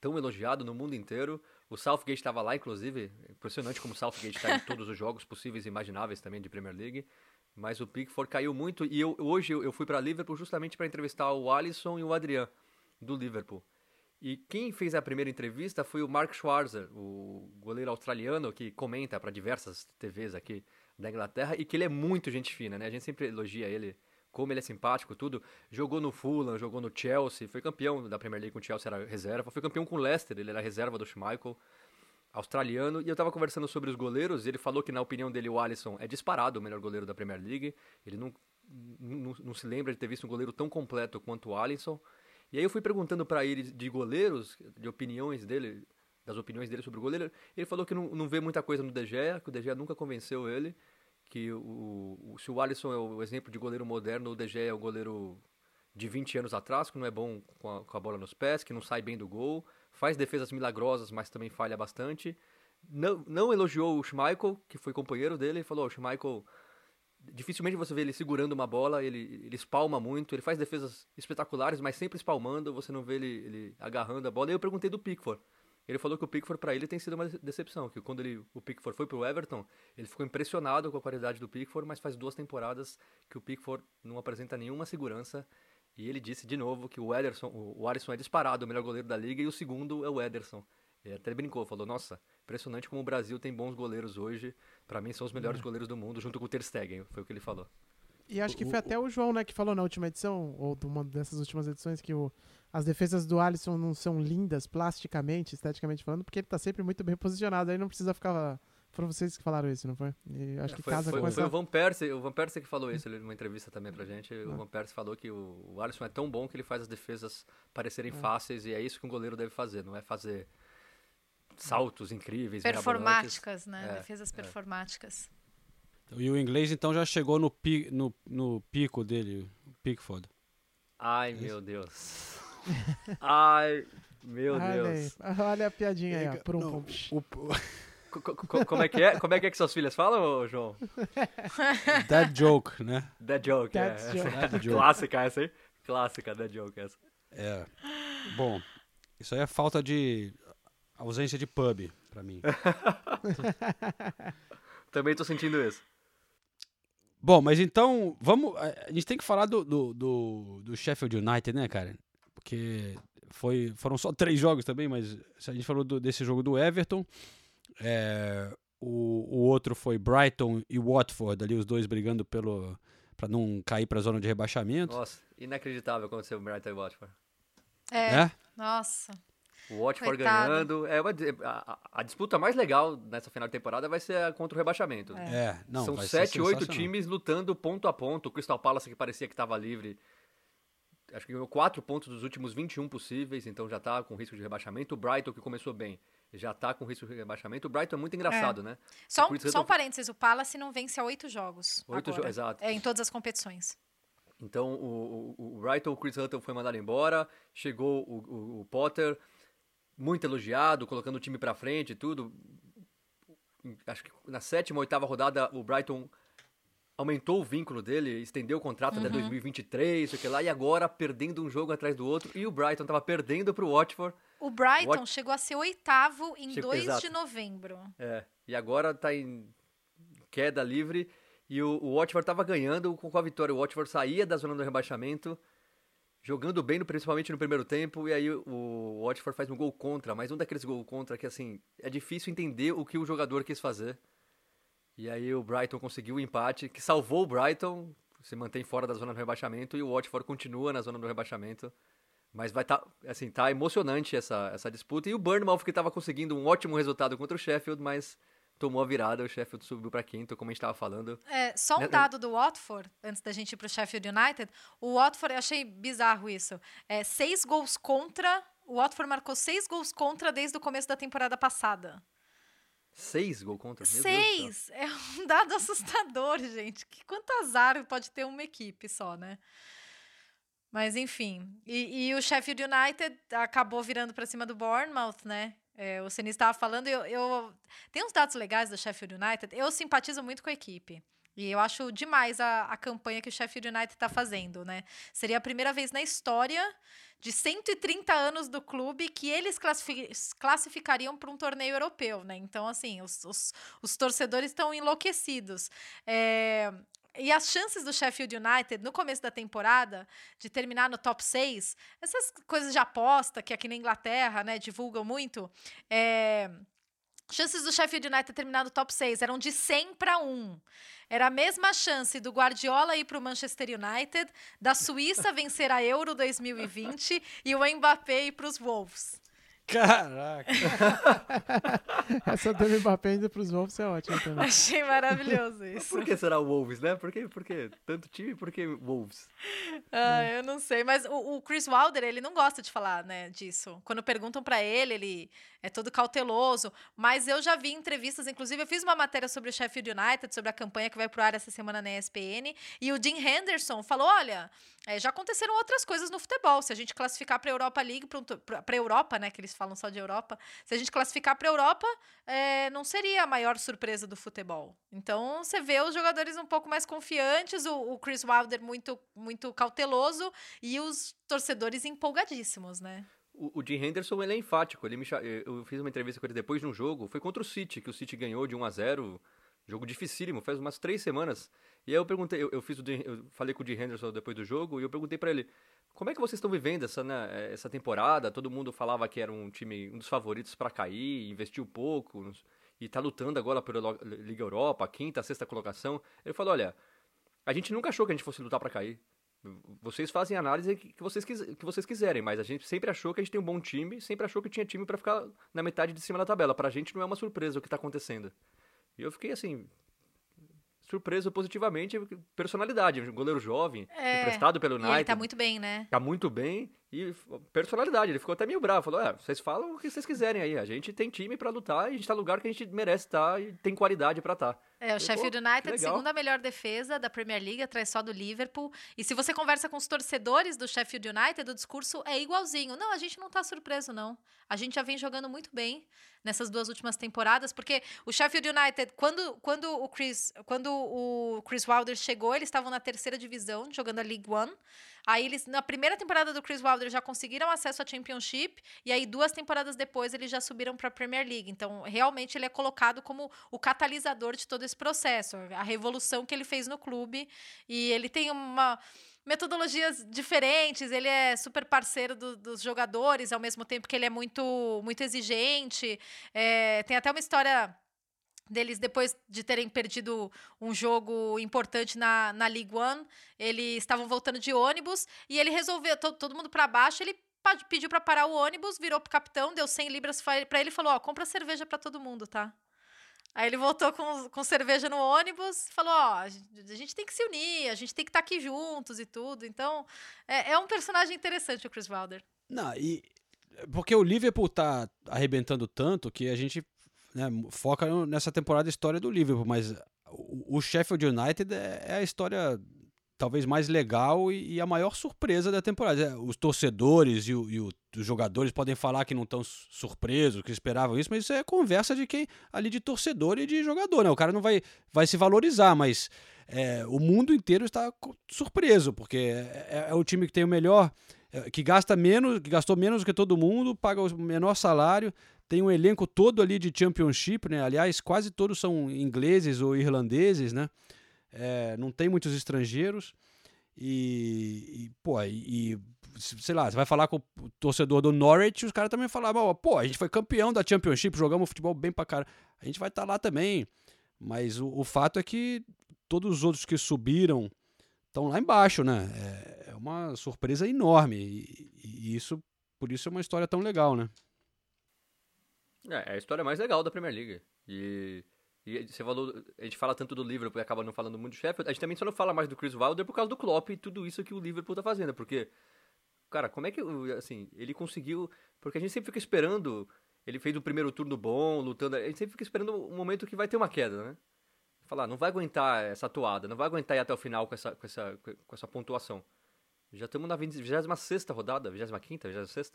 tão elogiado no mundo inteiro. O Southgate estava lá, inclusive. Impressionante como o Southgate está em todos os jogos possíveis e imagináveis também de Premier League. Mas o Pickford caiu muito. E eu, hoje eu fui para Liverpool justamente para entrevistar o Alisson e o Adrian, do Liverpool. E quem fez a primeira entrevista foi o Mark Schwarzer, o goleiro australiano que comenta para diversas TVs aqui da Inglaterra e que ele é muito gente fina, né? A gente sempre elogia ele, como ele é simpático, tudo. Jogou no Fulham, jogou no Chelsea, foi campeão da Premier League com o Chelsea, era reserva. Foi campeão com o Leicester, ele era reserva do Schmeichel, australiano. E eu tava conversando sobre os goleiros e ele falou que, na opinião dele, o Alisson é disparado o melhor goleiro da Premier League. Ele não, não, não se lembra de ter visto um goleiro tão completo quanto o Alisson. E aí eu fui perguntando para ele de goleiros, de opiniões dele, das opiniões dele sobre o goleiro. Ele falou que não, não vê muita coisa no De Gea, que o De Gea nunca convenceu ele, que o, o, se o Alisson é o exemplo de goleiro moderno, o De Gea é o goleiro de 20 anos atrás, que não é bom com a, com a bola nos pés, que não sai bem do gol, faz defesas milagrosas, mas também falha bastante. Não, não elogiou o Schmeichel, que foi companheiro dele, e falou, o Schmeichel dificilmente você vê ele segurando uma bola, ele, ele espalma muito, ele faz defesas espetaculares, mas sempre espalmando, você não vê ele, ele agarrando a bola. E eu perguntei do Pickford. Ele falou que o Pickford para ele tem sido uma decepção, que quando ele, o Pickford foi pro Everton, ele ficou impressionado com a qualidade do Pickford, mas faz duas temporadas que o Pickford não apresenta nenhuma segurança. E ele disse de novo que o Ederson, o, o Alisson é disparado o melhor goleiro da liga e o segundo é o Ederson. Ele até brincou, falou: "Nossa, Impressionante como o Brasil tem bons goleiros hoje. Para mim, são os melhores é. goleiros do mundo, junto com o Ter Stegen. Foi o que ele falou. E acho que foi até o João, né, que falou na última edição, ou uma dessas últimas edições, que o, as defesas do Alisson não são lindas plasticamente, esteticamente falando, porque ele tá sempre muito bem posicionado. Aí não precisa ficar. Foram vocês que falaram isso, não foi? E acho é, que foi, casa foi, com foi essa... o Van Persie, o Van Persie que falou isso numa entrevista também pra gente. O ah. Van Persie falou que o, o Alisson é tão bom que ele faz as defesas parecerem ah. fáceis e é isso que um goleiro deve fazer, não é fazer saltos incríveis. Performáticas, né? É, Defesas é. performáticas. E o inglês então já chegou no, pi, no, no pico dele, o Pickford. Ai, meu Deus. Ai, meu olha Deus. Aí. Olha a piadinha aí, ó. Um o, como é que é? Como é que é que suas filhas falam, João? That joke, né? That joke, é. Joke. Clássica essa aí. Clássica, that joke essa. É. Bom, isso aí é falta de ausência de pub para mim. Também tô sentindo isso. Bom, mas então, vamos. A gente tem que falar do, do, do, do Sheffield United, né, cara? Porque foi, foram só três jogos também, mas a gente falou do, desse jogo do Everton. É, o, o outro foi Brighton e Watford, ali os dois brigando pelo para não cair para a zona de rebaixamento. Nossa, inacreditável acontecer o Brighton e Watford. É. é? Nossa. O Watford ganhando. É a, a, disputa mais legal nessa final de temporada vai ser contra o rebaixamento. É, é não, São sete, oito times lutando ponto a ponto. O Crystal Palace que parecia que estava livre. Acho que ganhou quatro pontos dos últimos 21 possíveis, então já está com risco de rebaixamento. O Brighton, que começou bem, já está com risco de rebaixamento. O Brighton é muito engraçado, é. né? Só, um, só um parênteses, o Palace não vence a oito jogos. Oito jogos, exato. É, em todas as competições. Então, o, o, o Brighton, o Chris Hunter foi mandado embora, chegou o, o, o Potter, muito elogiado, colocando o time para frente e tudo. Acho que na sétima, oitava rodada, o Brighton aumentou o vínculo dele, estendeu o contrato uhum. até 2023, sei que lá, e agora perdendo um jogo atrás do outro. E o Brighton tava perdendo pro Watford. O Brighton Wat... chegou a ser oitavo em chegou, 2 exato. de novembro. É, e agora tá em queda livre. E o, o Watford tava ganhando com a vitória. O Watford saía da zona do rebaixamento jogando bem, principalmente no primeiro tempo, e aí o Watford faz um gol contra, mas um daqueles gols contra que, assim, é difícil entender o que o jogador quis fazer. E aí o Brighton conseguiu o empate, que salvou o Brighton, se mantém fora da zona do rebaixamento, e o Watford continua na zona do rebaixamento. Mas vai tá, assim, tá emocionante essa, essa disputa. E o Bournemouth que estava conseguindo um ótimo resultado contra o Sheffield, mas tomou a virada, o Sheffield subiu para quinto, como a gente estava falando. É, só um né, dado do Watford, antes da gente ir para o Sheffield United. O Watford, eu achei bizarro isso. É, seis gols contra. O Watford marcou seis gols contra desde o começo da temporada passada. Seis gols contra? Meu Seis! É um dado assustador, gente. Que quanto azar pode ter uma equipe só, né? Mas enfim. E, e o Sheffield United acabou virando para cima do Bournemouth, né? É, o Senise estava falando, eu, eu tem uns dados legais do Sheffield United. Eu simpatizo muito com a equipe. E eu acho demais a, a campanha que o Sheffield United está fazendo, né? Seria a primeira vez na história de 130 anos do clube que eles classifi classificariam para um torneio europeu, né? Então, assim, os, os, os torcedores estão enlouquecidos. É, e as chances do Sheffield United, no começo da temporada, de terminar no top 6, essas coisas de aposta que aqui na Inglaterra, né, divulgam muito, é, chances do Sheffield United terminar no top 6 eram de 100 para 1. Era a mesma chance do Guardiola ir para o Manchester United, da Suíça vencer a Euro 2020 e o Mbappé ir para os Wolves. Caraca! Essa do Mbappé indo pros Wolves é ótima também. Achei maravilhoso isso. Por que será o Wolves, né? Por que, por que tanto time, por que Wolves? Ah, eu não sei, mas o, o, Chris Wilder, ele não gosta de falar, né, disso. Quando perguntam para ele, ele é todo cauteloso, mas eu já vi entrevistas, inclusive eu fiz uma matéria sobre o Sheffield United, sobre a campanha que vai pro ar essa semana na ESPN, e o Jim Henderson falou, olha, é, já aconteceram outras coisas no futebol, se a gente classificar para Europa League, para Europa, né, que eles falam só de Europa, se a gente classificar para Europa, é, não seria a maior surpresa do futebol. Então, você vê os jogadores um pouco mais confiantes, o, o Chris Wilder muito, muito cauteloso e os torcedores empolgadíssimos, né? O, o Jim Henderson ele é enfático. Ele me, eu fiz uma entrevista com ele depois de um jogo. Foi contra o City, que o City ganhou de 1 a 0 Jogo dificílimo, faz umas três semanas. E aí eu perguntei, eu, eu fiz o, eu falei com o Jim Henderson depois do jogo e eu perguntei para ele como é que vocês estão vivendo essa, né, essa temporada? Todo mundo falava que era um time, um dos favoritos para cair, investiu pouco e tá lutando agora pela Liga Europa, quinta, sexta colocação. Ele falou, olha, a gente nunca achou que a gente fosse lutar para cair. Vocês fazem a análise que vocês, que vocês quiserem, mas a gente sempre achou que a gente tem um bom time, sempre achou que tinha time para ficar na metade de cima da tabela. Pra gente não é uma surpresa o que tá acontecendo. E eu fiquei assim, surpreso positivamente, personalidade, um goleiro jovem, é, emprestado pelo United. ele tá muito bem, né? Tá muito bem e personalidade, ele ficou até meio bravo, falou: "É, vocês falam o que vocês quiserem aí, a gente tem time para lutar, e a gente tá no lugar que a gente merece estar e tem qualidade para estar". Tá. É, o Sheffield United, segunda melhor defesa da Premier League, atrás só do Liverpool. E se você conversa com os torcedores do Sheffield United, o discurso é igualzinho. Não, a gente não tá surpreso, não. A gente já vem jogando muito bem nessas duas últimas temporadas, porque o Sheffield United, quando, quando o Chris, quando o Chris Wilder chegou, eles estavam na terceira divisão, jogando a League One. Aí eles, na primeira temporada do Chris Wilder, já conseguiram acesso à Championship, e aí duas temporadas depois eles já subiram para a Premier League. Então, realmente ele é colocado como o catalisador de todo esse processo, a revolução que ele fez no clube, e ele tem uma metodologias diferentes, ele é super parceiro do, dos jogadores, ao mesmo tempo que ele é muito, muito exigente. É, tem até uma história deles depois de terem perdido um jogo importante na, na League One, eles estavam voltando de ônibus e ele resolveu, todo, todo mundo para baixo, ele pediu para parar o ônibus, virou pro capitão, deu 100 libras para ele e falou: Ó, compra cerveja para todo mundo, tá? Aí ele voltou com, com cerveja no ônibus e falou: Ó, a gente tem que se unir, a gente tem que estar tá aqui juntos e tudo. Então, é, é um personagem interessante o Chris Wilder. Não, e. Porque o Liverpool tá arrebentando tanto que a gente né, foca nessa temporada a história do Liverpool, mas o, Sheffield United é, é, a história talvez mais legal e, a maior surpresa da temporada. É, os torcedores e, o, e o, os jogadores podem falar que não estão surpresos, que esperavam isso, mas isso é conversa de quem ali de torcedor e de jogador, né? O cara não vai, vai se valorizar, mas é, o mundo inteiro está surpreso, porque é, é, é o time que tem o melhor, é, que gasta menos, que gastou menos que todo mundo, paga o menor salário, tem um elenco todo ali de Championship, né? Aliás, quase todos são ingleses ou irlandeses, né? É, não tem muitos estrangeiros. E, e pô, e, sei lá, você vai falar com o torcedor do Norwich, os caras também falavam, pô, a gente foi campeão da Championship, jogamos futebol bem pra cara. A gente vai estar tá lá também. Mas o, o, fato é que todos os outros que subiram estão lá embaixo, né? É, é uma surpresa enorme. E, e, isso, por isso é uma história tão legal, né? É, é a história mais legal da Premier League. E, e você falou, a gente fala tanto do Liverpool e acaba não falando muito do Sheffield, a gente também só não fala mais do Chris Wilder por causa do Klopp e tudo isso que o Liverpool tá fazendo, porque cara, como é que assim, ele conseguiu, porque a gente sempre fica esperando, ele fez o primeiro turno bom, lutando, a gente sempre fica esperando um momento que vai ter uma queda, né? Falar, não vai aguentar essa toada, não vai aguentar ir até o final com essa com essa com essa pontuação. Já estamos na 26 rodada, 25ª, 26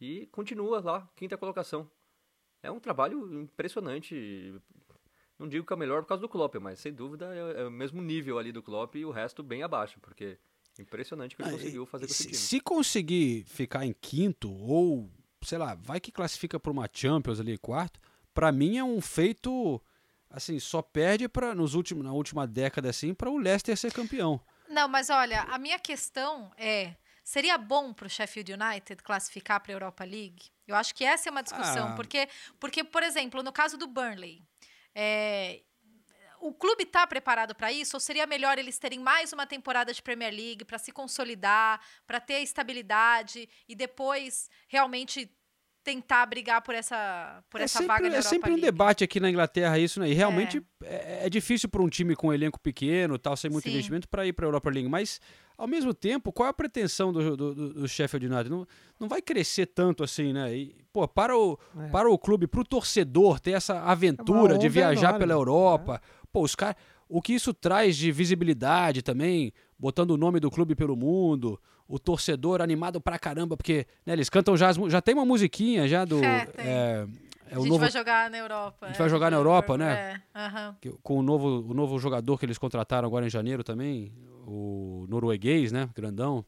e continua lá, quinta colocação. É um trabalho impressionante. Não digo que é o melhor por causa do Klopp, mas sem dúvida é, é o mesmo nível ali do Klopp e o resto bem abaixo, porque impressionante que ele Ah, conseguiu fazer com esse Se, time. se conseguir ficar em quinto ou, sei lá, vai que classifica para uma Champions ali, quarto, pra mim é um feito assim, só perde para nos últimos na última década assim para o Leicester ser campeão. Não, mas olha, a minha questão é: seria bom para o Sheffield United classificar para a Europa League? Eu acho que essa é uma discussão, Ah. porque, porque, por exemplo, no caso do Burnley, é, o clube está preparado para isso? Ou seria melhor eles terem mais uma temporada de Premier League para se consolidar, para ter estabilidade e depois realmente tentar brigar por essa, por é essa sempre, vaga na é Europa sempre um League? debate aqui na Inglaterra isso, né? E realmente é, é difícil para um time com um elenco pequeno, tal, sem muito Sim. investimento para ir para a Europa League, mas ao mesmo tempo, qual é a pretensão do, do, do- do Sheffield United? Não, não vai crescer tanto assim, né? E, pô, para o, É. para o clube, para o torcedor ter essa aventura de viajar enorme, pela Europa, pô, os caras, o que isso traz de visibilidade também, botando o nome do clube pelo mundo, o torcedor animado pra caramba, porque né, eles cantam já, já tem uma musiquinha já do É, é, é a gente novo vai jogar na Europa. a gente é, vai jogar na Europa, né? É, aham. que- com o novo, o novo jogador que eles contrataram agora em janeiro também, o norueguês, né? Grandão.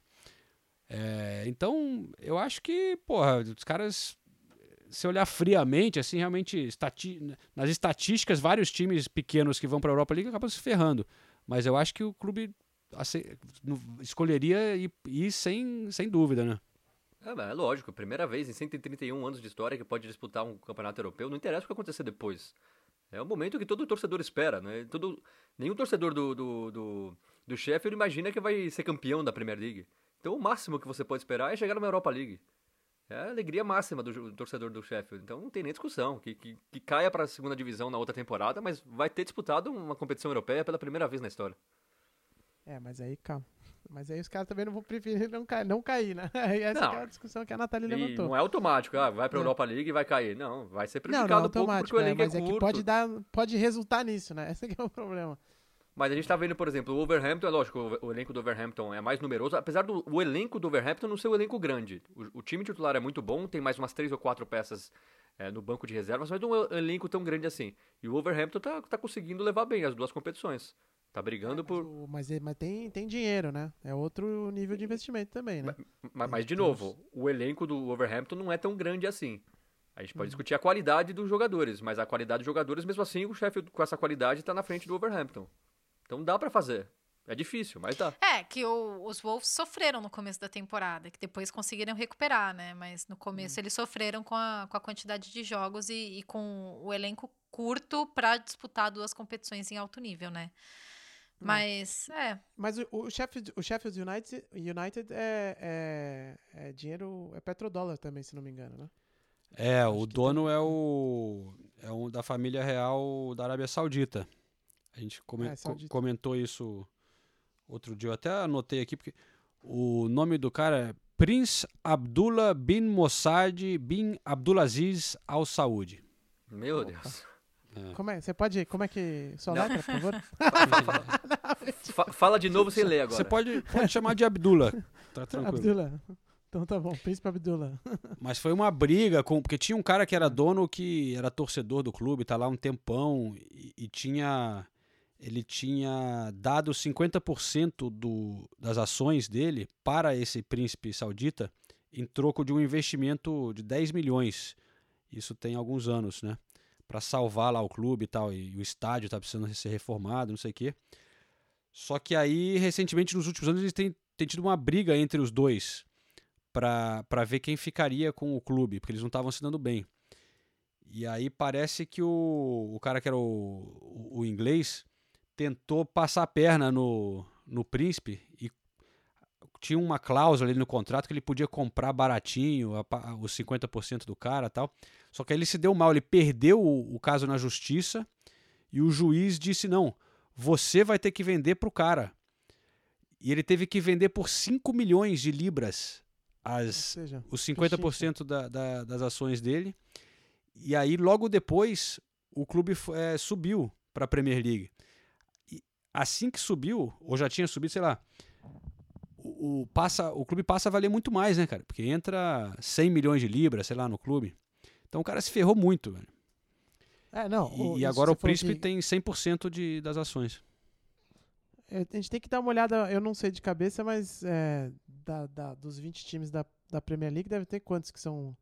É, então, eu acho que, porra, os caras, se olhar friamente, assim, realmente, estati nas estatísticas, vários times pequenos que vão para a Europa League acabam se ferrando. Mas eu acho que o clube escolheria ir, sem, sem dúvida, né? É, é lógico, primeira vez em 131 anos de história que pode disputar um campeonato europeu, não interessa o que acontecer depois. É o momento que todo torcedor espera, né? Todo, nenhum torcedor do, do, do, do Sheffield imagina que vai ser campeão da Premier League. Então o máximo que você pode esperar é chegar numa Europa League. É a alegria máxima do, do torcedor do Sheffield. Então não tem nem discussão. Que, que, que caia para a segunda divisão na outra temporada, mas vai ter disputado uma competição europeia pela primeira vez na história. É, mas aí, calma. Mas aí os caras também não vão preferir não, cair, não cair, né? Essa Não. é a discussão que a Nathalie E levantou. não é automático, ah, vai para a. Europa League e vai cair. Não, vai ser Não, não é prejudicado um pouco porque o é, elenco é, mas é, curto. que pode dar, pode resultar nisso, né? Esse é o problema. Mas a gente tá vendo, por exemplo, o Overhampton, é lógico, o, elenco do Overhampton é mais numeroso, apesar do o elenco do Overhampton não ser um elenco grande. O, o time titular é muito bom, tem mais umas três ou quatro peças é, no banco de reservas, mas não é um elenco tão grande assim. E o Overhampton tá, tá conseguindo levar bem as duas competições. Tá brigando Mas, por. o- mas, é- mas tem, tem dinheiro, né? É outro nível de investimento também, né? Mas, mas, de novo, o elenco do Overhampton não é tão grande assim. A gente Uhum. pode discutir a qualidade dos jogadores, mas a qualidade dos jogadores, mesmo assim, o Sheffield com essa qualidade tá na frente do Overhampton. Então dá pra fazer. É difícil, mas dá. É, que o- os Wolves sofreram no começo da temporada, que depois conseguiram recuperar, né? Mas no Hum. começo eles sofreram com a, com a quantidade de jogos e, e com o elenco curto para disputar duas competições em alto nível, né? Mas, é, Mas o, o Sheffield, o Sheffield United, United é, é, é dinheiro, é petrodólar também, se não me engano, né? É, Acho o dono é o é um da família real da Arábia Saudita. A gente come- é co- comentou isso outro dia. Eu até anotei aqui porque o nome do cara é Prince Abdullah bin Mossad bin Abdulaziz Al Saud. Meu Deus. Como é? Você pode. Como é que. Não. letra, por favor? Fa- fala de novo sem ler agora. Você pode, pode chamar de Abdullah. Tá tranquilo. Abdullah. Então tá bom, Príncipe Abdullah. Mas foi uma briga com. Porque tinha um cara que era dono que era torcedor do clube, tá lá um tempão, e, e tinha. Ele tinha dado 50% do, das ações dele para esse príncipe saudita em troco de um investimento de 10 milhões. Isso tem alguns anos, né? Para salvar lá o clube e tal. E o estádio tá precisando ser reformado, não sei o quê. Só que aí, recentemente, nos últimos anos, eles têm, têm tido uma briga entre os dois para ver quem ficaria com o clube, porque eles não estavam se dando bem. E aí parece que o, o cara que era o, o, o inglês tentou passar a perna no, no príncipe e tinha uma cláusula ali no contrato que ele podia comprar baratinho a os 50% do cara tal. Só que aí ele se deu mal, ele perdeu o, o caso na justiça e o juiz disse: não, você vai ter que vender pro cara. E ele teve que vender por 5 milhões de libras as, seja, os 50% da, da, das ações dele. E aí, logo depois, o clube eh, subiu para a Premier League. Assim que subiu, ou já tinha subido, sei lá, o, o passa, o clube passa a valer muito mais, né, cara? Porque entra 100 milhões de libras, sei lá, no clube. Então o cara se ferrou muito, velho. É, não. E, o- e agora o Príncipe que- tem 100% de, das ações. É, a gente tem que dar uma olhada, eu não sei de cabeça, mas é, da, da- dos 20 times da, da Premier League deve ter quantos que são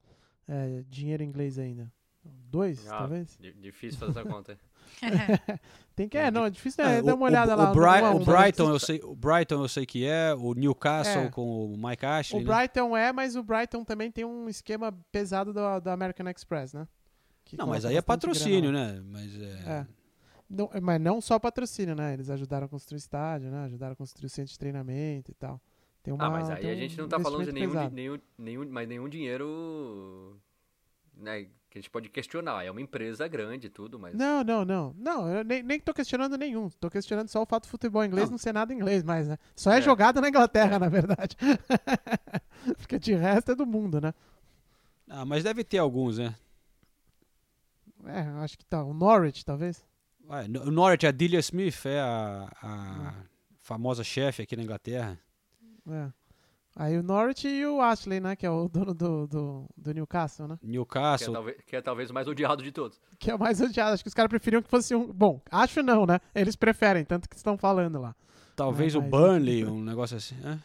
é, dinheiro inglês ainda? Dois, Ah, talvez? di- Difícil fazer essa conta. Tem que, é, não, é difícil, Ah, é, o, dar uma olhada o, lá. o, Bri- no- o Brighton, eu sei, o Brighton eu sei que é, o Newcastle É. com o Mike Ashley. O né? Brighton é, mas o Brighton também tem um esquema pesado do, do American Express, né? Que Não, mas aí é patrocínio, grana né? Mas é. É. Não, mas não só patrocínio, né? Eles ajudaram a construir o estádio, né? Ajudaram a construir o centro de treinamento e tal. Tem uma, ah, mas aí tem a um gente não tá falando de nenhum, nenhum, nenhum, mas nenhum dinheiro né, que a gente pode questionar. É uma empresa grande e tudo, mas. Não, não, não. Não, eu nem, nem tô questionando nenhum. Tô questionando só o fato do futebol inglês Não. não, ser nada inglês mais, né? Só é, É. jogado na Inglaterra, na verdade. Porque de resto é do mundo, né? Ah, mas deve ter alguns, né? É, acho que tá. O Norwich, talvez. Ué, o Norwich, a Delia Smith é a, a famosa chefe aqui na Inglaterra. É. Aí o Norwich e o Ashley, né? Que é o dono do, do, do Newcastle, né? Que é, Newcastle. talvez, que é talvez o mais odiado de todos. Que é o mais odiado. Acho que os caras preferiam que fosse um. Bom, acho não, né? Eles preferem, tanto que estão falando lá. Talvez Ah, o mas- Burnley, um negócio assim. né?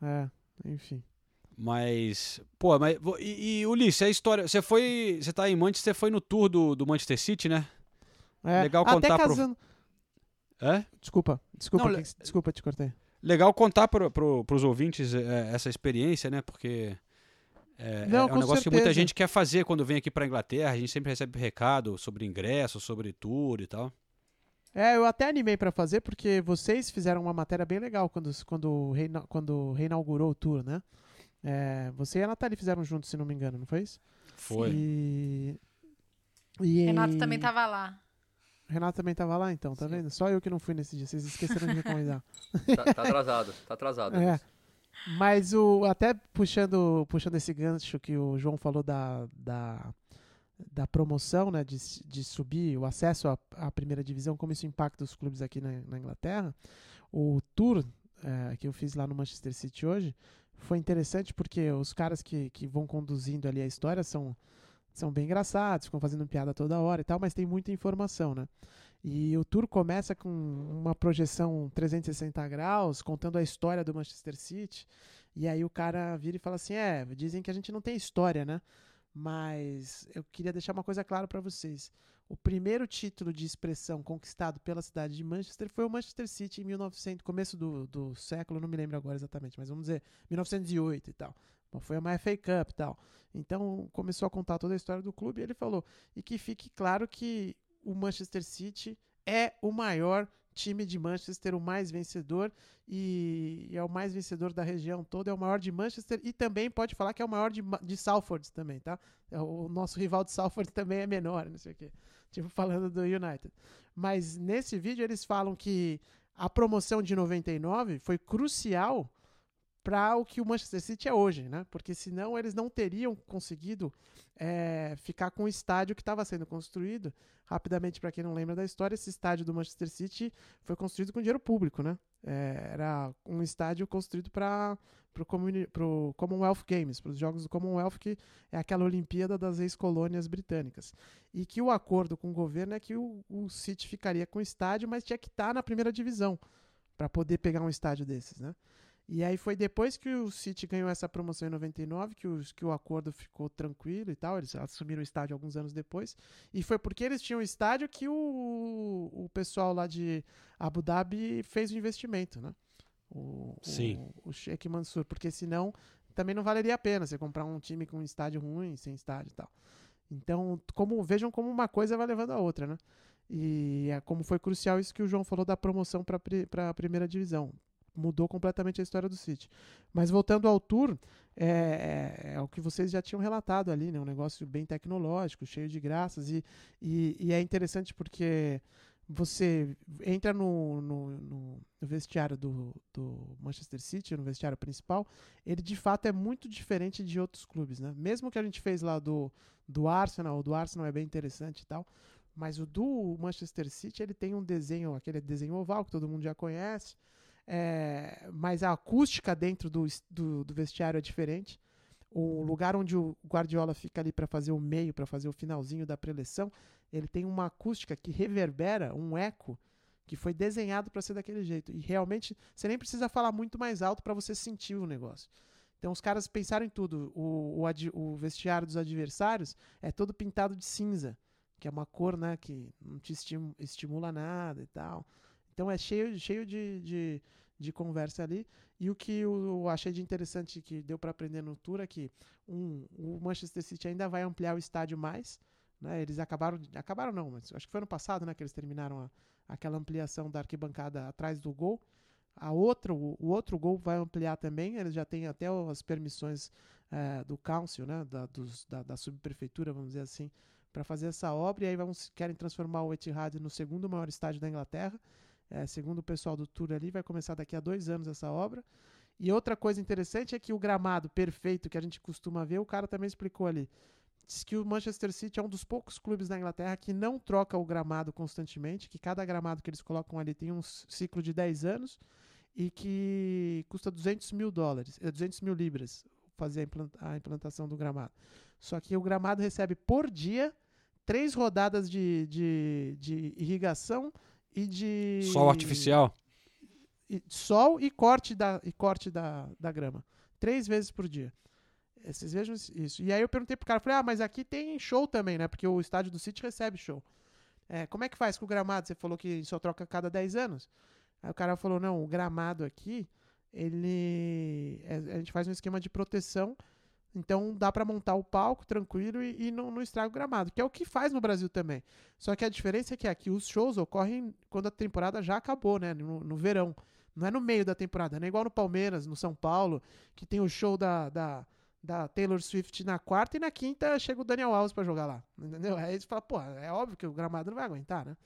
É, enfim. Mas, pô, mas. E, e Ulisses, a história. Você foi. Você tá em Manchester, você foi no tour do, do Manchester City, né? É, Legal até contar pro- casando. É? Desculpa, desculpa, Não, que- desculpa, te cortei. Legal contar pro, pro, pros ouvintes é, essa experiência, né? Porque. É, Não, é um negócio que muita certeza. gente quer fazer quando vem aqui pra Inglaterra. A gente sempre recebe recado sobre ingresso, sobre tour e tal. É, eu até animei pra fazer porque vocês fizeram uma matéria bem legal quando, quando, reina, quando reinaugurou o tour, né? É, você e a Natália fizeram juntos, se não me engano, não foi isso? Foi. E... e Renato também tava lá. Renato também tava lá, então, tá vendo? Só eu que não fui nesse dia, vocês esqueceram de me convidar. Tá, tá atrasado, tá atrasado. É. Mas o até puxando, puxando esse gancho que o João falou da, da, da promoção, né, de, de subir o acesso à, à primeira divisão, como isso impacta os clubes aqui na, na Inglaterra, o tour eh, que eu fiz lá no Manchester City hoje foi interessante porque os caras que, que vão conduzindo ali a história são, são bem engraçados, ficam fazendo piada toda hora e tal, mas tem muita informação, né? E o tour começa com uma projeção 360 graus, contando a história do Manchester City. E aí o cara vira e fala assim: É, dizem que a gente não tem história, né? Mas eu queria deixar uma coisa clara para vocês. O primeiro título de expressão conquistado pela cidade de Manchester foi o Manchester City em 1900, começo do, do século, não me lembro agora exatamente, mas vamos dizer 1908 e tal. Foi uma FA Cup e tal. Então começou a contar toda a história do clube e ele falou: e que fique claro que o Manchester City é o maior time de Manchester, o mais vencedor e é o mais vencedor da região toda, é o maior de Manchester e também pode falar que é o maior de, de Salford também, tá? É, O nosso rival de Salford também é menor, não sei o quê. Tipo, falando do United. Mas nesse vídeo eles falam que a promoção de 99 foi crucial para o que o Manchester City é hoje, né? Porque senão eles não teriam conseguido é, ficar com o estádio que estava sendo construído. Rapidamente, para quem não lembra da história, esse estádio do Manchester City foi construído com dinheiro público, né? É, era um estádio construído para o Commonwealth Games, para os Jogos do Commonwealth, que é aquela Olimpíada das ex-colônias britânicas. E que o acordo com o governo é que o, o City ficaria com o estádio, mas tinha que estar na primeira divisão para poder pegar um estádio desses, né? E aí foi depois que o City ganhou essa promoção em 99 que, os, que o acordo ficou tranquilo e tal. Eles assumiram o estádio alguns anos depois. E foi porque eles tinham o estádio que o, o pessoal lá de Abu Dhabi fez o investimento, né? O, Sim. O, o Sheikh Mansur. Porque senão também não valeria a pena você comprar um time com um estádio ruim, sem estádio e tal. Então, como, vejam como uma coisa vai levando a outra, né? E é como foi crucial isso que o João falou da promoção para a primeira divisão mudou completamente a história do City. Mas voltando ao tour, é, é, é o que vocês já tinham relatado ali, né? Um negócio bem tecnológico, cheio de graças. E, e, e é interessante porque você entra no, no, no, vestiário do, do Manchester City, no vestiário principal, ele de fato é muito diferente de outros clubes, né? Mesmo que a gente fez lá do, do Arsenal, o do Arsenal é bem interessante e tal, mas o do Manchester City, ele tem um desenho, aquele desenho oval que todo mundo já conhece, é, mas a acústica dentro do, do, do, vestiário é diferente. O lugar onde o Guardiola fica ali para fazer o meio, para fazer o finalzinho da preleção, ele tem uma acústica que reverbera, um eco, que foi desenhado para ser daquele jeito. E realmente, você nem precisa falar muito mais alto para você sentir o negócio. Então os caras pensaram em tudo. O, o, o vestiário dos adversários é todo pintado de cinza, que é uma cor né, que não te estimu- estimula nada e tal. Então é cheio, cheio de, de, de conversa ali. E o que eu achei de interessante que deu para aprender no tour é que um, o Manchester City ainda vai ampliar o estádio mais. Né? Eles acabaram, acabaram não, mas acho que foi ano passado né, que eles terminaram a- aquela ampliação da arquibancada atrás do gol. A outra, o, outro gol vai ampliar também. Eles já têm até as permissões eh, do council, né, da, dos- da, da subprefeitura, vamos dizer assim, para fazer essa obra. E aí vamos, querem transformar o Etihad no segundo maior estádio da Inglaterra. Eh, segundo o pessoal do tour ali, vai começar daqui a dois anos essa obra. E outra coisa interessante é que o gramado perfeito que a gente costuma ver, o cara também explicou ali. Diz que o Manchester City é um dos poucos clubes da Inglaterra que não troca o gramado constantemente, que cada gramado que eles colocam ali tem um ciclo de 10 anos e que custa 200 mil dólares, eh, 200 mil libras fazer a implantação do gramado. Só que o gramado recebe por dia três rodadas de, de, de irrigação e de Sol artificial. e- sol e corte da, e corte da, da grama. Três vezes por dia. Vocês vejam isso. E aí eu perguntei pro cara, falei, ah, mas aqui tem show também, né? Porque o estádio do City recebe show. É, como é que faz com o gramado? Você falou que só troca a cada 10 anos. Aí o cara falou, não, o gramado aqui, ele. é- a gente faz um esquema de proteção. Então dá pra montar o palco tranquilo e, e não, não estraga o gramado, que é o que faz no Brasil também. Só que a diferença é que aqui os shows ocorrem quando a temporada já acabou, né? No, no verão. Não é no meio da temporada, não é igual no Palmeiras, no São Paulo, que tem o show da, da, da Taylor Swift na quarta e na quinta chega o Daniel Alves pra jogar lá. Entendeu? Aí você fala, pô, é óbvio que o gramado não vai aguentar, né?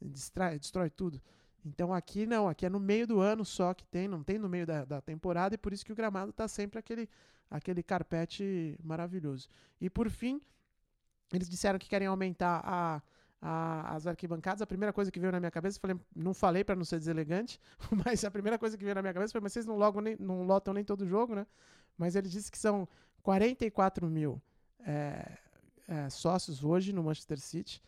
Distrai, destrói tudo. Então aqui não, aqui é no meio do ano só que tem, não tem no meio da, da temporada, e por isso que o gramado tá sempre aquele, aquele carpete maravilhoso. E por fim, eles disseram que querem aumentar a, a- as arquibancadas. A primeira coisa que veio na minha cabeça, falei, não falei para não ser deselegante, mas a primeira coisa que veio na minha cabeça foi, mas vocês não, logo nem, não lotam nem todo jogo, né? Mas ele disse que são 44 mil é, é, sócios hoje no Manchester City,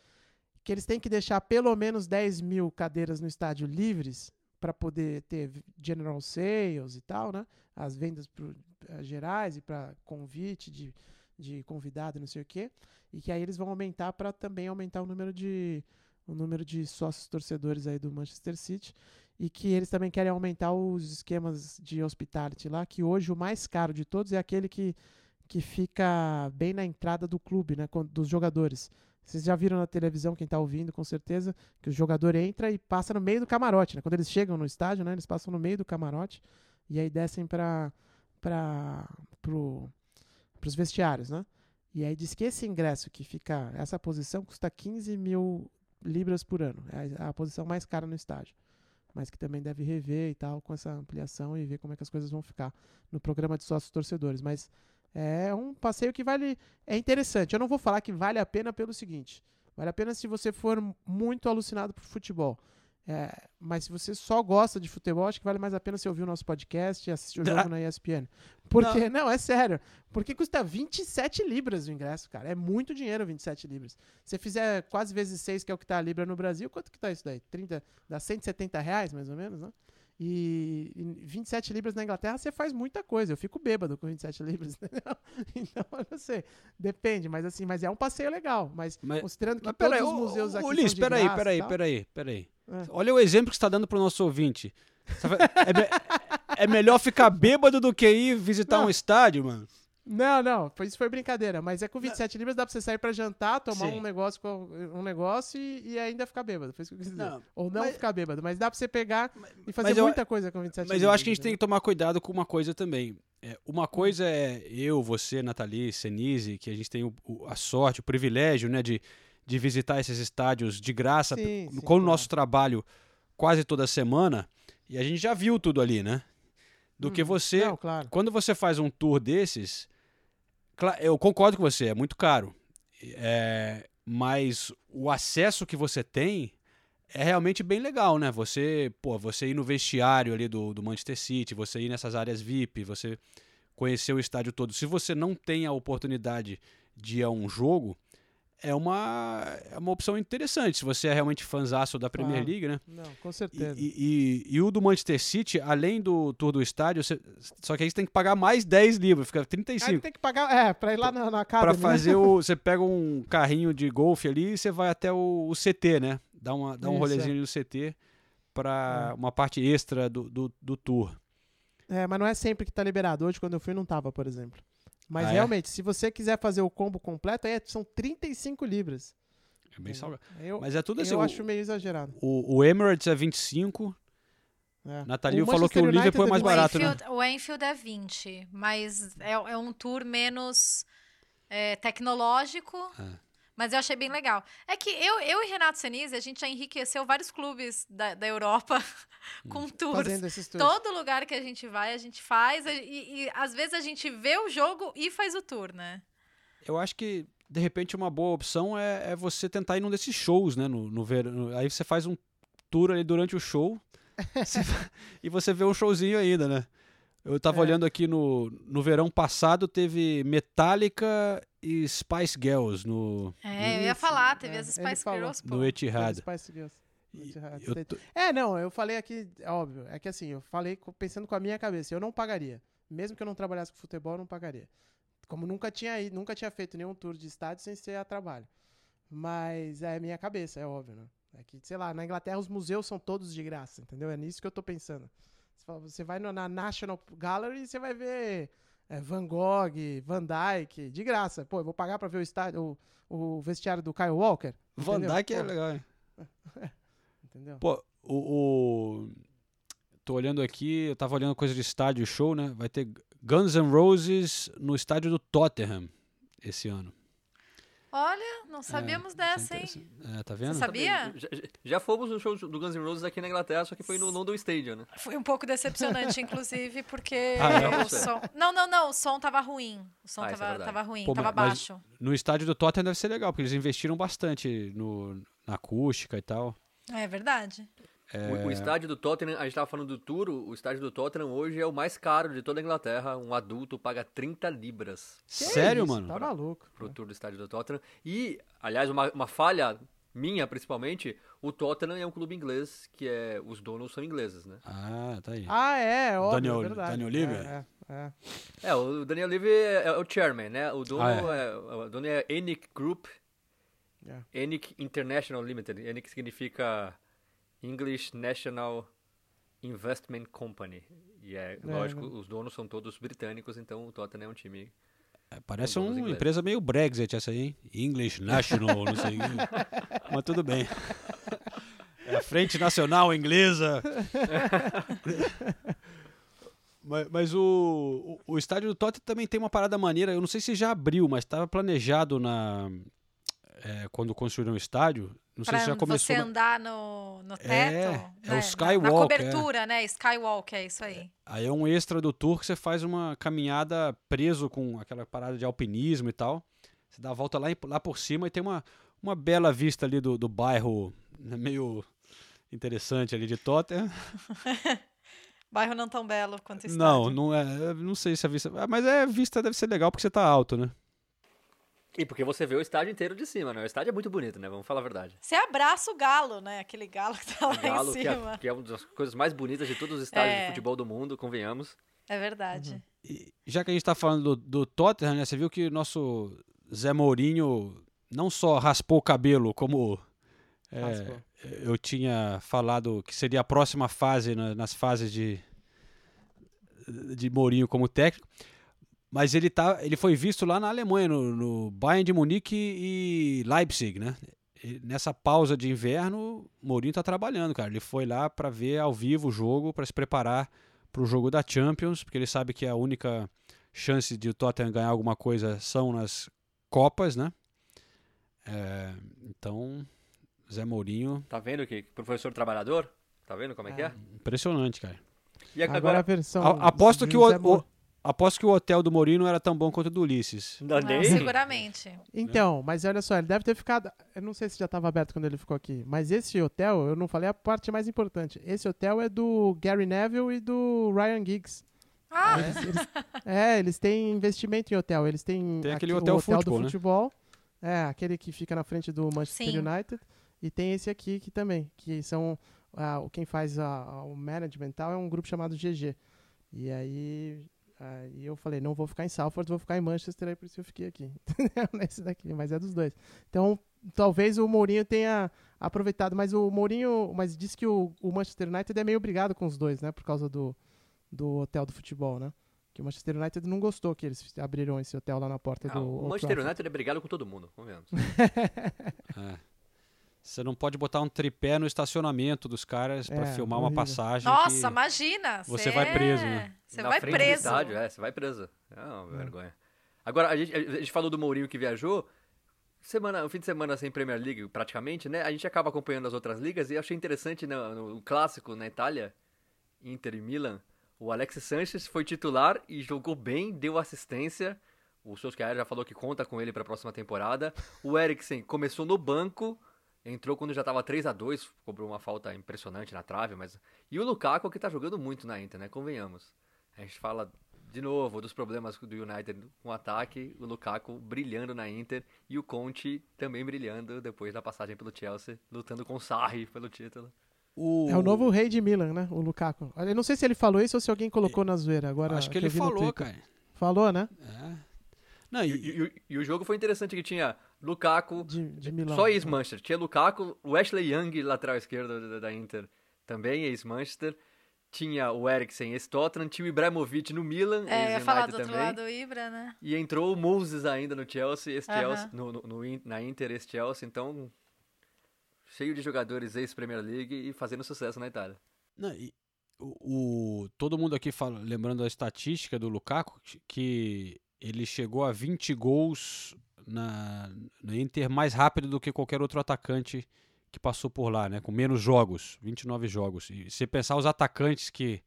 que eles têm que deixar pelo menos 10 mil cadeiras no estádio livres para poder ter general sales e tal, né? As vendas pro, eh, gerais e para convite de, de convidado não sei o quê. E que aí eles vão aumentar para também aumentar o número de o número de sócios torcedores aí do Manchester City e que eles também querem aumentar os esquemas de hospitality lá, que hoje o mais caro de todos é aquele que, que fica bem na entrada do clube, né, dos jogadores. Vocês já viram na televisão, quem está ouvindo, com certeza, que o jogador entra e passa no meio do camarote, né? Quando eles chegam no estádio, né, eles passam no meio do camarote e aí descem para pro, os vestiários, né? E aí diz que esse ingresso que fica, essa posição custa 15 mil libras por ano. É a, a posição mais cara no estádio. Mas que também deve rever e tal com essa ampliação e ver como é que as coisas vão ficar no programa de sócios torcedores. Mas é um passeio que vale. É interessante. Eu não vou falar que vale a pena pelo seguinte: vale a pena se você for muito alucinado por futebol. É, mas se você só gosta de futebol, acho que vale mais a pena você ouvir o nosso podcast e assistir o jogo na ESPN. Porque, não. é sério. Porque custa 27 libras o ingresso, cara. É muito dinheiro 27 libras. Se você fizer quase vezes 6, que é o que tá a libra no Brasil, quanto que tá isso daí? 30, dá 170 reais, mais ou menos, né? E, e 27 libras na Inglaterra você faz muita coisa. Eu fico bêbado com 27 libras, entendeu? Então, eu não sei. Depende, mas assim, mas é um passeio legal. Mas, Mas- considerando que Mas todos peraí, os ô, museus ô, aqui Ulisses, são de peraí, graça peraí, tal. peraí, peraí. É. Olha o exemplo que você está dando pro nosso ouvinte. Vai- É, é melhor ficar bêbado do que ir visitar Não. um estádio, mano. Não, não, isso foi brincadeira. Mas é com 27 libras dá pra você sair pra jantar, tomar Sim. um negócio, um negócio e, e ainda ficar bêbado. Foi isso que eu quis dizer. Não, Ou não mas- ficar bêbado, mas dá pra você pegar e fazer mas eu- muita coisa com 27 Mas libras. eu acho que a gente tem entendeu? que tomar cuidado com uma coisa também. É, uma coisa é eu, você, Nathalie, Senise, que a gente tem o- o- a sorte, o privilégio, né, de, de visitar esses estádios de graça Sim, sim, com o claro. nosso trabalho quase toda semana. E a gente já viu tudo ali, né? Do que Hum, você. Não, claro. Quando você faz um tour desses, eu concordo com você, é muito caro. É, mas o acesso que você tem é realmente bem legal, né? Você, pô, você ir no vestiário ali do, do Manchester City, você ir nessas áreas VIP, você conhecer o estádio todo. Se você não tem a oportunidade de ir a um jogo, é uma, é uma opção interessante, se você é realmente fãzaço da Premier Claro. League, né? Não, com certeza. e- e- e o do Manchester City, além do tour do estádio, você- só que aí você tem que pagar mais 10 libras, fica Aí 35. tem que pagar, é, pra ir lá na, na casa. Pra fazer o. Você pega um carrinho de golfe ali e você vai até o, o CT, né? Dá, uma, dá um Isso, rolezinho é. no CT pra É. uma parte extra do, do, do tour. É, mas não é sempre que tá liberado. Hoje, quando eu fui, não tava, por exemplo. Mas Ah, é? realmente, se você quiser fazer o combo completo, aí é- são 35 libras. É bem salgado. Eu, Mas é tudo assim. eu o- acho meio exagerado. o, o Emirates é 25. É. Natalio O falou que o Manchester Liverpool é mais United barato, né? Enfield, o Enfield é 20, mas é, é um tour menos é, tecnológico. É. Mas eu achei bem legal. É que eu, eu e Renato Senise, a gente já enriqueceu vários clubes da, da Europa com tours. Fazendo esses tours. Todo lugar que a gente vai, a gente faz. E, e às vezes a gente vê o jogo e faz o tour, né? Eu acho que, de repente, uma boa opção é, é você tentar ir num desses shows, né? No, no verão. Aí você faz um tour ali durante o show você e você vê um showzinho ainda, né? Eu tava É. olhando aqui no, no verão passado, teve Metallica e Spice Girls no, É, eu ia falar, teve é, as Spice. Girls, pô. no Etihad. Spice Girls. Tô- É, não, eu falei aqui, óbvio, é que assim, eu falei pensando com a minha cabeça, eu não pagaria. Mesmo que eu não trabalhasse com futebol, eu não pagaria. Como nunca tinha ido, nunca tinha feito nenhum tour de estádio sem ser a trabalho. Mas é a minha cabeça, é óbvio, né? É que, sei lá, na Inglaterra os museus são todos de graça, entendeu? É nisso que eu tô pensando. Você, fala- você vai na National Gallery e você vai ver é, Van Gogh, Van Dyke, de graça. Pô, eu vou pagar pra ver o estádio, o, o vestiário do Kyle Walker. Van entendeu? Dyke é Pô, legal. hein? Entendeu? Pô, o, o- Tô olhando aqui, eu tava olhando coisa de estádio show, né? Vai ter Guns N' Roses no estádio do Tottenham esse ano. Olha, não sabíamos É, dessa, hein? é. É, tá vendo? Você sabia? Já, já- fomos no show do Guns N' Roses aqui na Inglaterra, só que foi no London Stadium, né? Foi um pouco decepcionante, inclusive, porque Ah, é? o som. Não, não, não, o som tava ruim. O som Ah, é tava, tava ruim, Pô, tava mas- baixo. No estádio do Tottenham deve ser legal, porque eles investiram bastante no, na acústica e tal. É verdade. O, o estádio do Tottenham, a gente tava falando do tour, o estádio do Tottenham hoje é o mais caro de toda a Inglaterra. Um adulto paga 30 libras Que Sério, isso, mano? Tá maluco. pro tour do estádio do Tottenham. E, aliás, uma, uma falha minha, principalmente, o Tottenham é um clube inglês, que é os donos são ingleses, né? Ah, tá aí. Ah, é, óbvio, Daniel- é verdade. Daniel Levy? É, é, é. É, o Daniel Levy é, é o chairman, né? O dono Ah, é. o dono é ENIC Group, É. ENIC International Limited. ENIC significa English National Investment Company. E é, lógico, né? os donos são todos britânicos, então o Tottenham é um time. É, Parece uma ingleses. empresa meio Brexit essa aí, hein? English National, não sei. Mas tudo bem. É a Frente Nacional Inglesa. mas mas o, o, o estádio do Tottenham também tem uma parada maneira. Eu não sei se já abriu, mas estava planejado na é, quando construíram o estádio. Não sei Pra se já começou. você na- andar no, no teto. É, né? é o Na- Skywalk, Na é. cobertura, né? Skywalk, é isso aí. Aí é um extra do tour que você faz uma caminhada preso com aquela parada de alpinismo e tal. Você dá a volta lá, lá por cima e tem uma, uma bela vista ali do, do bairro né, meio interessante ali de Tottenham. Bairro não tão belo quanto o Não, não é. Não sei se a vista. ah, Mas é, a vista deve ser legal porque você tá alto, né? E porque você vê o estádio inteiro de cima, né? O estádio é muito bonito, né? Vamos falar a verdade. Você abraça o galo, né? Aquele galo que tá lá O Galo, em que é, cima. que é uma das coisas mais bonitas de todos os estádios É. de futebol do mundo, convenhamos. É verdade. E já que a gente tá falando do, do Tottenham, né? Você viu que o nosso Zé Mourinho não só raspou o cabelo, como é, eu tinha falado que seria a próxima fase na- nas fases de de Mourinho como técnico, mas ele tá, ele foi visto lá na Alemanha no, no Bayern de Munique e Leipzig, né? E nessa pausa de inverno, Mourinho tá trabalhando, cara. Ele foi lá para ver ao vivo o jogo, para se preparar para o jogo da Champions, porque ele sabe que a única chance de o Tottenham ganhar alguma coisa são nas Copas, né? É, então, Zé Mourinho, Tá vendo que professor trabalhador? Tá vendo como é que é? impressionante, cara. E Agora, agora, a versão. A- aposto que o, o- aposto que o hotel do Mourinho não era tão bom quanto o do Ulisses. Não, Não, seguramente. Então, mas olha só, ele deve ter ficado. Eu não sei se já estava aberto quando ele ficou aqui, mas esse hotel, eu não falei a parte mais importante. Esse hotel é do Gary Neville e do Ryan Giggs. Ah, Eles- eles- é, eles têm investimento em hotel. Eles têm Tem aquele aqui hotel o hotel futebol, do né? futebol. É, aquele que fica na frente do Manchester Sim. United. E tem esse aqui que também, que são o quem faz a- o management tal é um grupo chamado GG. E aí, aí eu falei, não vou ficar em Salford, vou ficar em Manchester, aí por isso eu fiquei aqui. Nesse daqui, mas é dos dois. Então, talvez o Mourinho tenha aproveitado, mas o Mourinho, mas disse que o, o Manchester United é meio obrigado com os dois, né, por causa do, do hotel do futebol, né? Que o Manchester United não gostou que eles abriram esse hotel lá na porta Ah, do o Manchester. United é brigado com todo mundo, convenhamos. É. Você não pode botar um tripé no estacionamento dos caras pra É, filmar uma passagem. Nossa, que... imagina! você cê vai preso, é- né? Você vai preso. estádio, é, você vai preso. É uma vergonha. Agora, a gente, a gente falou do Mourinho que viajou. Semana, um fim de semana sem Premier League, praticamente, né? A gente acaba acompanhando as outras ligas e eu achei interessante no, no clássico na Itália, Inter e Milan, o Alex Sanches foi titular e jogou bem, deu assistência. O Solskjaer já falou que conta com ele para a próxima temporada. O Eriksen começou no banco, entrou quando já estava 3 a 2 cobrou uma falta impressionante na trave, mas e o Lukaku que tá jogando muito na Inter, né? Convenhamos. A gente fala de novo dos problemas do United com o ataque, o Lukaku brilhando na Inter e o Conte também brilhando depois da passagem pelo Chelsea, lutando com o Sarri pelo título. O... É o novo rei de Milan, né? O Lukaku. Eu não sei se ele falou isso ou se alguém colocou na zoeira. Agora, Acho que eu ele falou, cara. Falou, né? É. Não, E, e, e- e o jogo foi interessante que tinha Lukaku, De, de Milão. só ex-Manchester. Tinha Lukaku, o Ashley Young, lateral esquerdo da, da Inter, também ex-Manchester. Tinha o Eriksen, ex-Tottenham. Tinha o Ibrahimovic no Milan, É, ia falar do ex-United outro também. lado, o Ibra, né? E entrou o Moses ainda no Chelsea, esse Aham. Chelsea no, no- na Inter, esse Chelsea. Então, cheio de jogadores ex-Premier League e fazendo sucesso na Itália. não, e o, o- todo mundo aqui fala, lembrando da estatística do Lukaku, que ele chegou a 20 gols na, na Inter mais rápido do que qualquer outro atacante que passou por lá, né? Com menos jogos, 29 jogos. E se pensar os atacantes que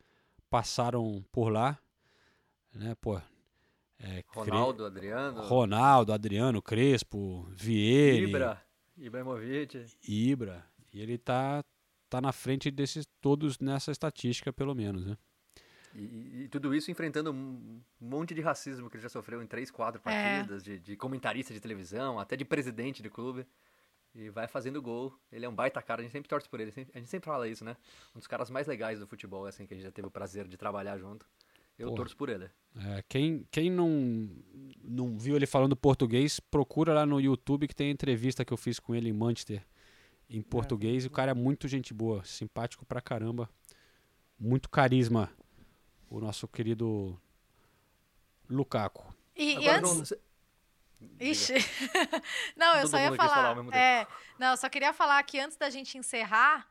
passaram por lá, né, pô, é, Cre- Ronaldo, Adriano, Ronaldo, Adriano, Crespo, Vieira, Ibra, Ibrahimovic. Ibra. E ele tá, tá na frente desses todos nessa estatística, pelo menos, né? E, e- tudo isso enfrentando um monte de racismo que ele já sofreu em três, quatro É. partidas, de, de comentarista de televisão, até de presidente de clube. E vai fazendo gol. Ele é um baita cara, a gente sempre torce por ele. sempre- a gente sempre fala isso, né? Um dos caras mais legais do futebol, assim, que a gente já teve o prazer de trabalhar junto. Eu Porra. torço por ele. É, quem quem não, não viu ele falando português, procura lá no YouTube que tem a entrevista que eu fiz com ele em Manchester, em português. E o cara é muito gente boa, simpático pra caramba. Muito carisma, o nosso querido Lukaku. E, e Agora, antes. João, você- Ixi. não, eu Todo só ia falar falar. é, não, eu só queria falar que antes da gente encerrar,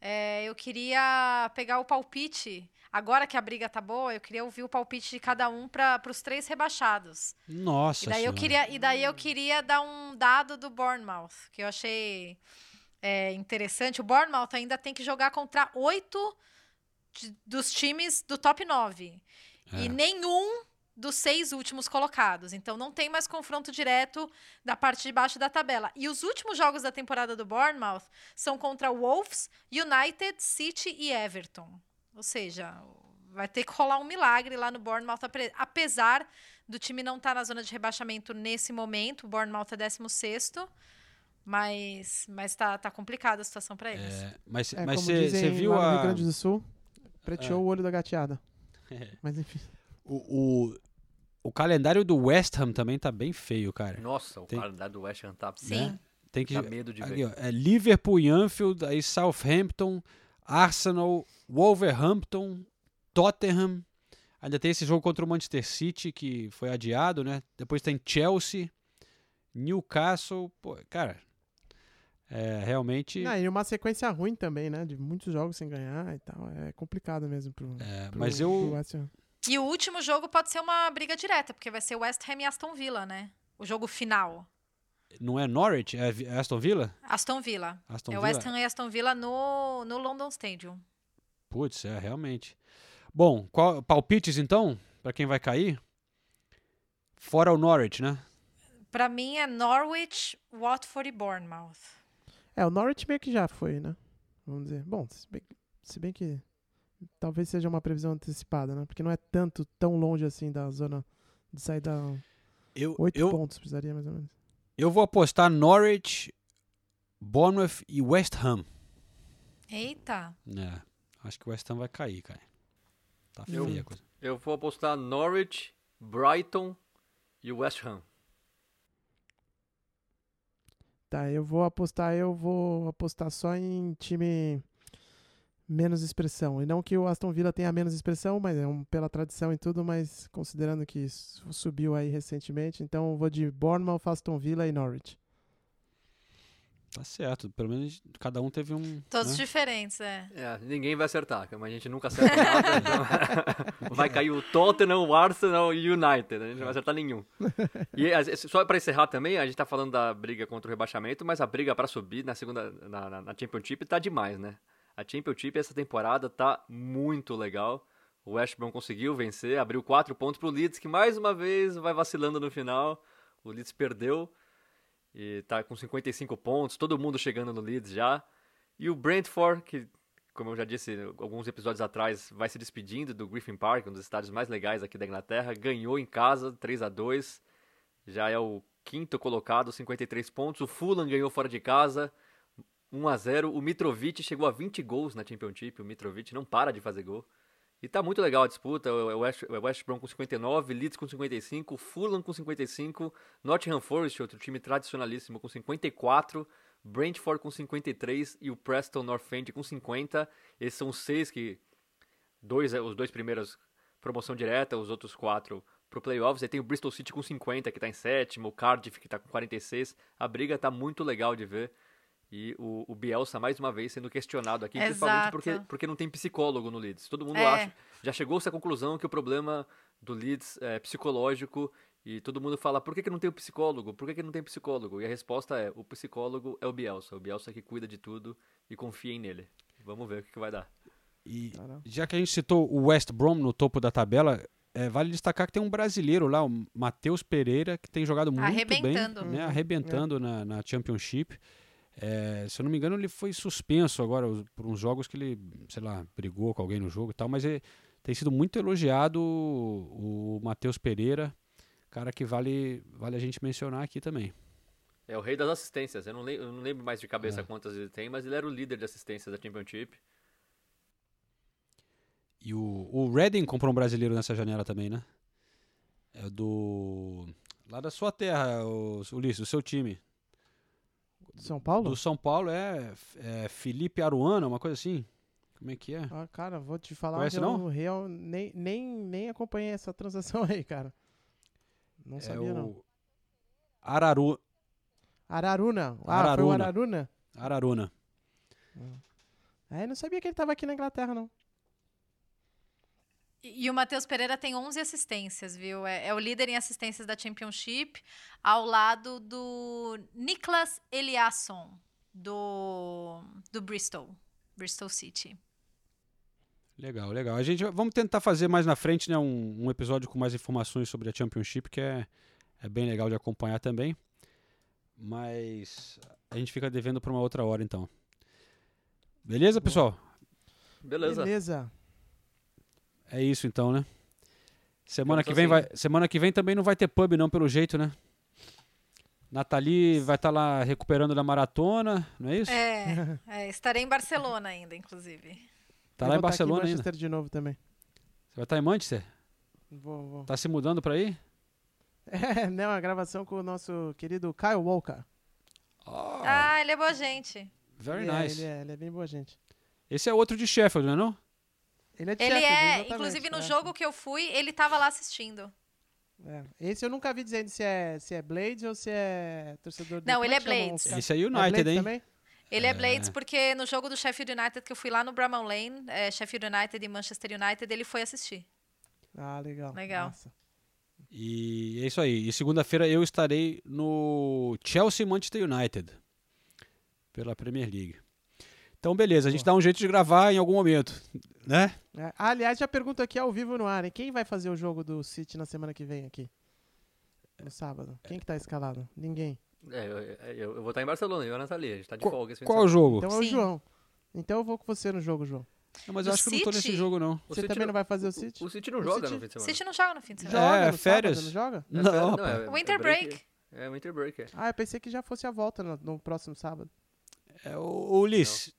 é, eu queria pegar o palpite. Agora que a briga tá boa, eu queria ouvir o palpite de cada um para os três rebaixados. Nossa E daí, eu queria, e daí eu queria dar um dado do Bournemouth, que eu achei é, interessante. O Bournemouth ainda tem que jogar contra oito de- dos times do top 9. É. E nenhum dos seis últimos colocados. Então não tem mais confronto direto da parte de baixo da tabela. E os últimos jogos da temporada do Bournemouth são contra Wolves, United, City e Everton. Ou seja, vai ter que rolar um milagre lá no Bournemouth, apesar do time não estar na zona de rebaixamento nesse momento. O Bournemouth é 16 mas mas tá, tá complicada a situação para eles. É, mas É, mas como você dizem viu lá no a, Rio Grande do Sul, preteou É. o olho da gateada. É. Mas enfim. o, o, o calendário do West Ham também tá bem feio, cara. Nossa, o Tem- calendário do West Ham tá... Sim. Tem que Dá medo de aqui, ver. ó, é Liverpool e Anfield, aí Southampton, Arsenal, Wolverhampton, Tottenham. Ainda tem esse jogo contra o Manchester City que foi adiado, né? Depois tem Chelsea, Newcastle, pô, cara. É, realmente Não, e uma sequência ruim também, né? De muitos jogos sem ganhar e tal. É complicado mesmo pro, é, pro, mas eu West Ham. E o último jogo pode ser uma briga direta, porque vai ser West Ham e Aston Villa, né? O jogo final. não é Norwich, é Vi- Aston Villa? Aston Villa. Aston é Villa. West Ham e Aston Villa no, no London Stadium. Putz, é realmente. Bom, qual- palpites então Pra quem vai cair? Fora o Norwich, né? Pra mim é Norwich, Watford e Bournemouth. É, o Norwich meio que já foi, né? Vamos dizer. Bom, se bem, se bem que talvez seja uma previsão antecipada, né? Porque não é tanto, tão longe assim da zona de saída. Eu, Oito eu, pontos precisaria mais ou menos. Eu vou apostar Norwich, Bournemouth e West Ham. Eita. É, acho que o West Ham vai cair, cara. Tá Eu- feia a coisa. Eu vou apostar Norwich, Brighton e West Ham. Tá, eu vou apostar, eu vou apostar só em time menos expressão. E não que o Aston Villa tenha menos expressão, mas é um, pela tradição e tudo, mas considerando que su- subiu aí recentemente, então eu vou de Bournemouth, Aston Villa e Norwich. Tá certo, pelo menos cada um teve um. Todos né? diferentes, é. É, ninguém vai acertar, mas a gente nunca acerta nada. então vai cair o Tottenham, o Arsenal e o United. A gente não vai acertar nenhum. E só para encerrar também, a gente tá falando da briga contra o rebaixamento, mas a briga para subir na segunda na, na, na Championship tá demais, né? A Championship essa temporada tá muito legal. O West Brom conseguiu vencer, abriu quatro pontos pro Leeds, que mais uma vez vai vacilando no final. O Leeds perdeu e tá com 55 pontos, todo mundo chegando no Leeds já. E o Brentford, que, como eu já disse alguns episódios atrás, vai se despedindo do Griffin Park, um dos estádios mais legais aqui da Inglaterra, ganhou em casa 3 a 2 já é o quinto colocado, 53 pontos. O Fulham ganhou fora de casa, 1 a 0 O Mitrovic chegou a 20 gols na Championship, o Mitrovic não para de fazer gol. E tá muito legal a disputa, o West, West Brom com 59, Leeds com 55, Fulham com 55, Nottingham Forest, outro time tradicionalíssimo, com 54, Brentford com 53 e o Preston North End com 50. Esses são os seis que. Dois, os dois primeiros promoção direta, os outros quatro pro playoffs. Aí tem o Bristol City com 50, que tá em sétimo, o Cardiff, que tá com 46. A briga tá muito legal de ver. E o, o Bielsa, mais uma vez, sendo questionado aqui, principalmente Exato. porque, porque não tem psicólogo no Leeds. Todo mundo É. acha. Já chegou-se à conclusão que o problema do Leeds é psicológico. E todo mundo fala, por que, que não tem o psicólogo? Por que, que não tem psicólogo? E a resposta é, o psicólogo é o Bielsa. O Bielsa que cuida de tudo e confiem nele. Vamos ver o que, que vai dar. E Caramba. já que a gente citou o West Brom no topo da tabela, é, vale destacar que tem um brasileiro lá, o Matheus Pereira, que tem jogado muito Arrebentando. bem, né? Arrebentando na, na Championship. É, se eu não me engano, ele foi suspenso agora por uns jogos que ele, sei lá, brigou com alguém no jogo e tal, mas ele, tem sido muito elogiado o, o Matheus Pereira, cara que vale, vale a gente mencionar aqui também. É o rei das assistências. Eu não, lem- eu não lembro mais de cabeça É. quantas ele tem, mas ele era o líder de assistências da Championship. E o, o Reading comprou um brasileiro nessa janela também, né? É do. Lá da sua terra, o, Ulisses, do seu time. São Paulo? Do São Paulo é, é Felipe Aruana, uma coisa assim. Como é que é? Ah, cara, vou te falar Conhece, eu não? real, nem, nem, nem acompanhei essa transação aí, cara. Não é sabia, o não. Araru, Araruna. Ah, foi o Araruna. Araruna? Araruna. É, não sabia que ele tava aqui na Inglaterra, não. E, o Matheus Pereira tem 11 assistências, viu? É, é o líder em assistências da Championship, ao lado do Niklas Eliasson, do, do Bristol, Bristol City. Legal, legal. A gente vamos tentar fazer mais na frente, né, um, um episódio com mais informações sobre a Championship, que é, é bem legal de acompanhar também. Mas a gente fica devendo para uma outra hora, então. Beleza, pessoal? Beleza. Beleza. É isso então, né? Semana que vem assim. vai, semana que vem também não vai ter pub não, pelo jeito, né? Nathalie vai estar lá recuperando da maratona, não é isso? É, é, estarei em Barcelona ainda, inclusive. tá Eu lá em tá Barcelona ainda. Manchester de novo também. Você vai estar em Manchester? Vou, vou. Tá se mudando para aí? É, não, a gravação com o nosso querido Kyle Walker. Ah, ele é boa gente. Very Ele é, nice. ele, é, ele é bem boa gente. Esse é outro de Sheffield, não é não? Ele é Ele Sheffield, é, inclusive no é. jogo que eu fui, ele tava lá assistindo. É. Esse eu nunca vi dizendo se é, se é Blades ou se é torcedor do Não, ele é chamam Blades. Esse é É United, Blades hein? também? Ele é É. Blades porque no jogo do Sheffield United que eu fui lá no Bramall Lane, é, Sheffield United e Manchester United, ele foi assistir. Ah, legal. Legal. Massa. E é isso aí. E segunda-feira eu estarei no Chelsea Manchester United pela Premier League. Então, beleza, a gente dá um jeito de gravar em algum momento, né? É, aliás, já pergunto aqui ao vivo no ar, hein? Quem vai fazer o jogo do City na semana que vem aqui? No sábado. Quem que tá escalado? Ninguém. É, eu, eu- eu vou estar em Barcelona, eu e a Nathalie. A gente tá de folga esse Qual o semana. jogo? Então é o Sim. João. Então eu vou com você no jogo, João. Não, mas eu Do acho que eu não tô nesse City? jogo, não. O Você City também não- não vai fazer o City? O City não O joga City- no fim de semana. City não joga no fim de semana. Joga É, no férias. sábado, não joga? É Não, rapaz. é- Winter é break. É Winter Break, é. Ah, eu pensei que já fosse a volta no, no próximo sábado. É, o Ulisses,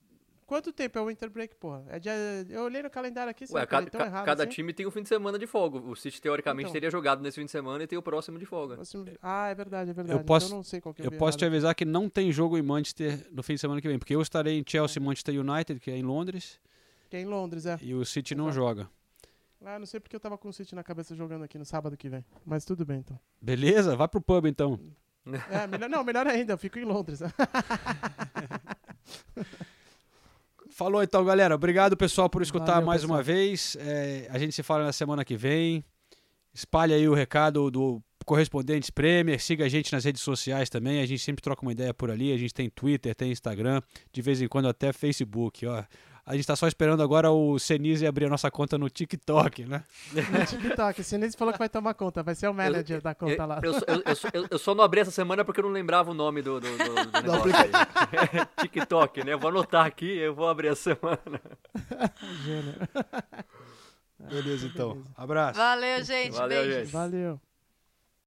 Quanto tempo é o Winter Break, porra? É dia... Eu olhei no calendário aqui, Ué, cada, eu tão ca- errado cada assim? time tem um fim de semana de folga. O City, teoricamente, Então. teria jogado nesse fim de semana e tem o próximo de folga. Próximo- Ah, é verdade, é verdade. posso- Então eu não sei qual que eu, eu posso te avisar que não tem jogo em Manchester no fim de semana que vem, porque eu estarei em Chelsea Manchester United, que é em Londres, Que é em Londres, é. e o City não joga. Ah, não sei porque eu tava com o City na cabeça jogando aqui no sábado que vem. Mas tudo bem, então. Beleza? Vai pro pub então. É, melhor, não, melhor ainda, eu fico em Londres. Falou então, galera. Obrigado, pessoal, por escutar Valeu, mais pessoal. uma vez. É, a gente se fala na semana que vem. Espalhe aí o recado do Correspondentes Premier. Siga a gente nas redes sociais também. A gente sempre troca uma ideia por ali. A gente tem Twitter, tem Instagram, de vez em quando até Facebook. Ó. A gente tá só esperando agora o Senise abrir a nossa conta no TikTok, né? no TikTok, o Sinise falou que vai tomar conta, vai ser o manager da conta eu, lá. eu, só- eu- eu só- eu- eu só não abri essa semana porque eu não lembrava o nome do, do, do, do negócio. TikTok, né? Eu vou anotar aqui eu vou abrir a semana. Gênero. Beleza, então. Abraço. Valeu, gente. Valeu, Beijos. gente. Valeu.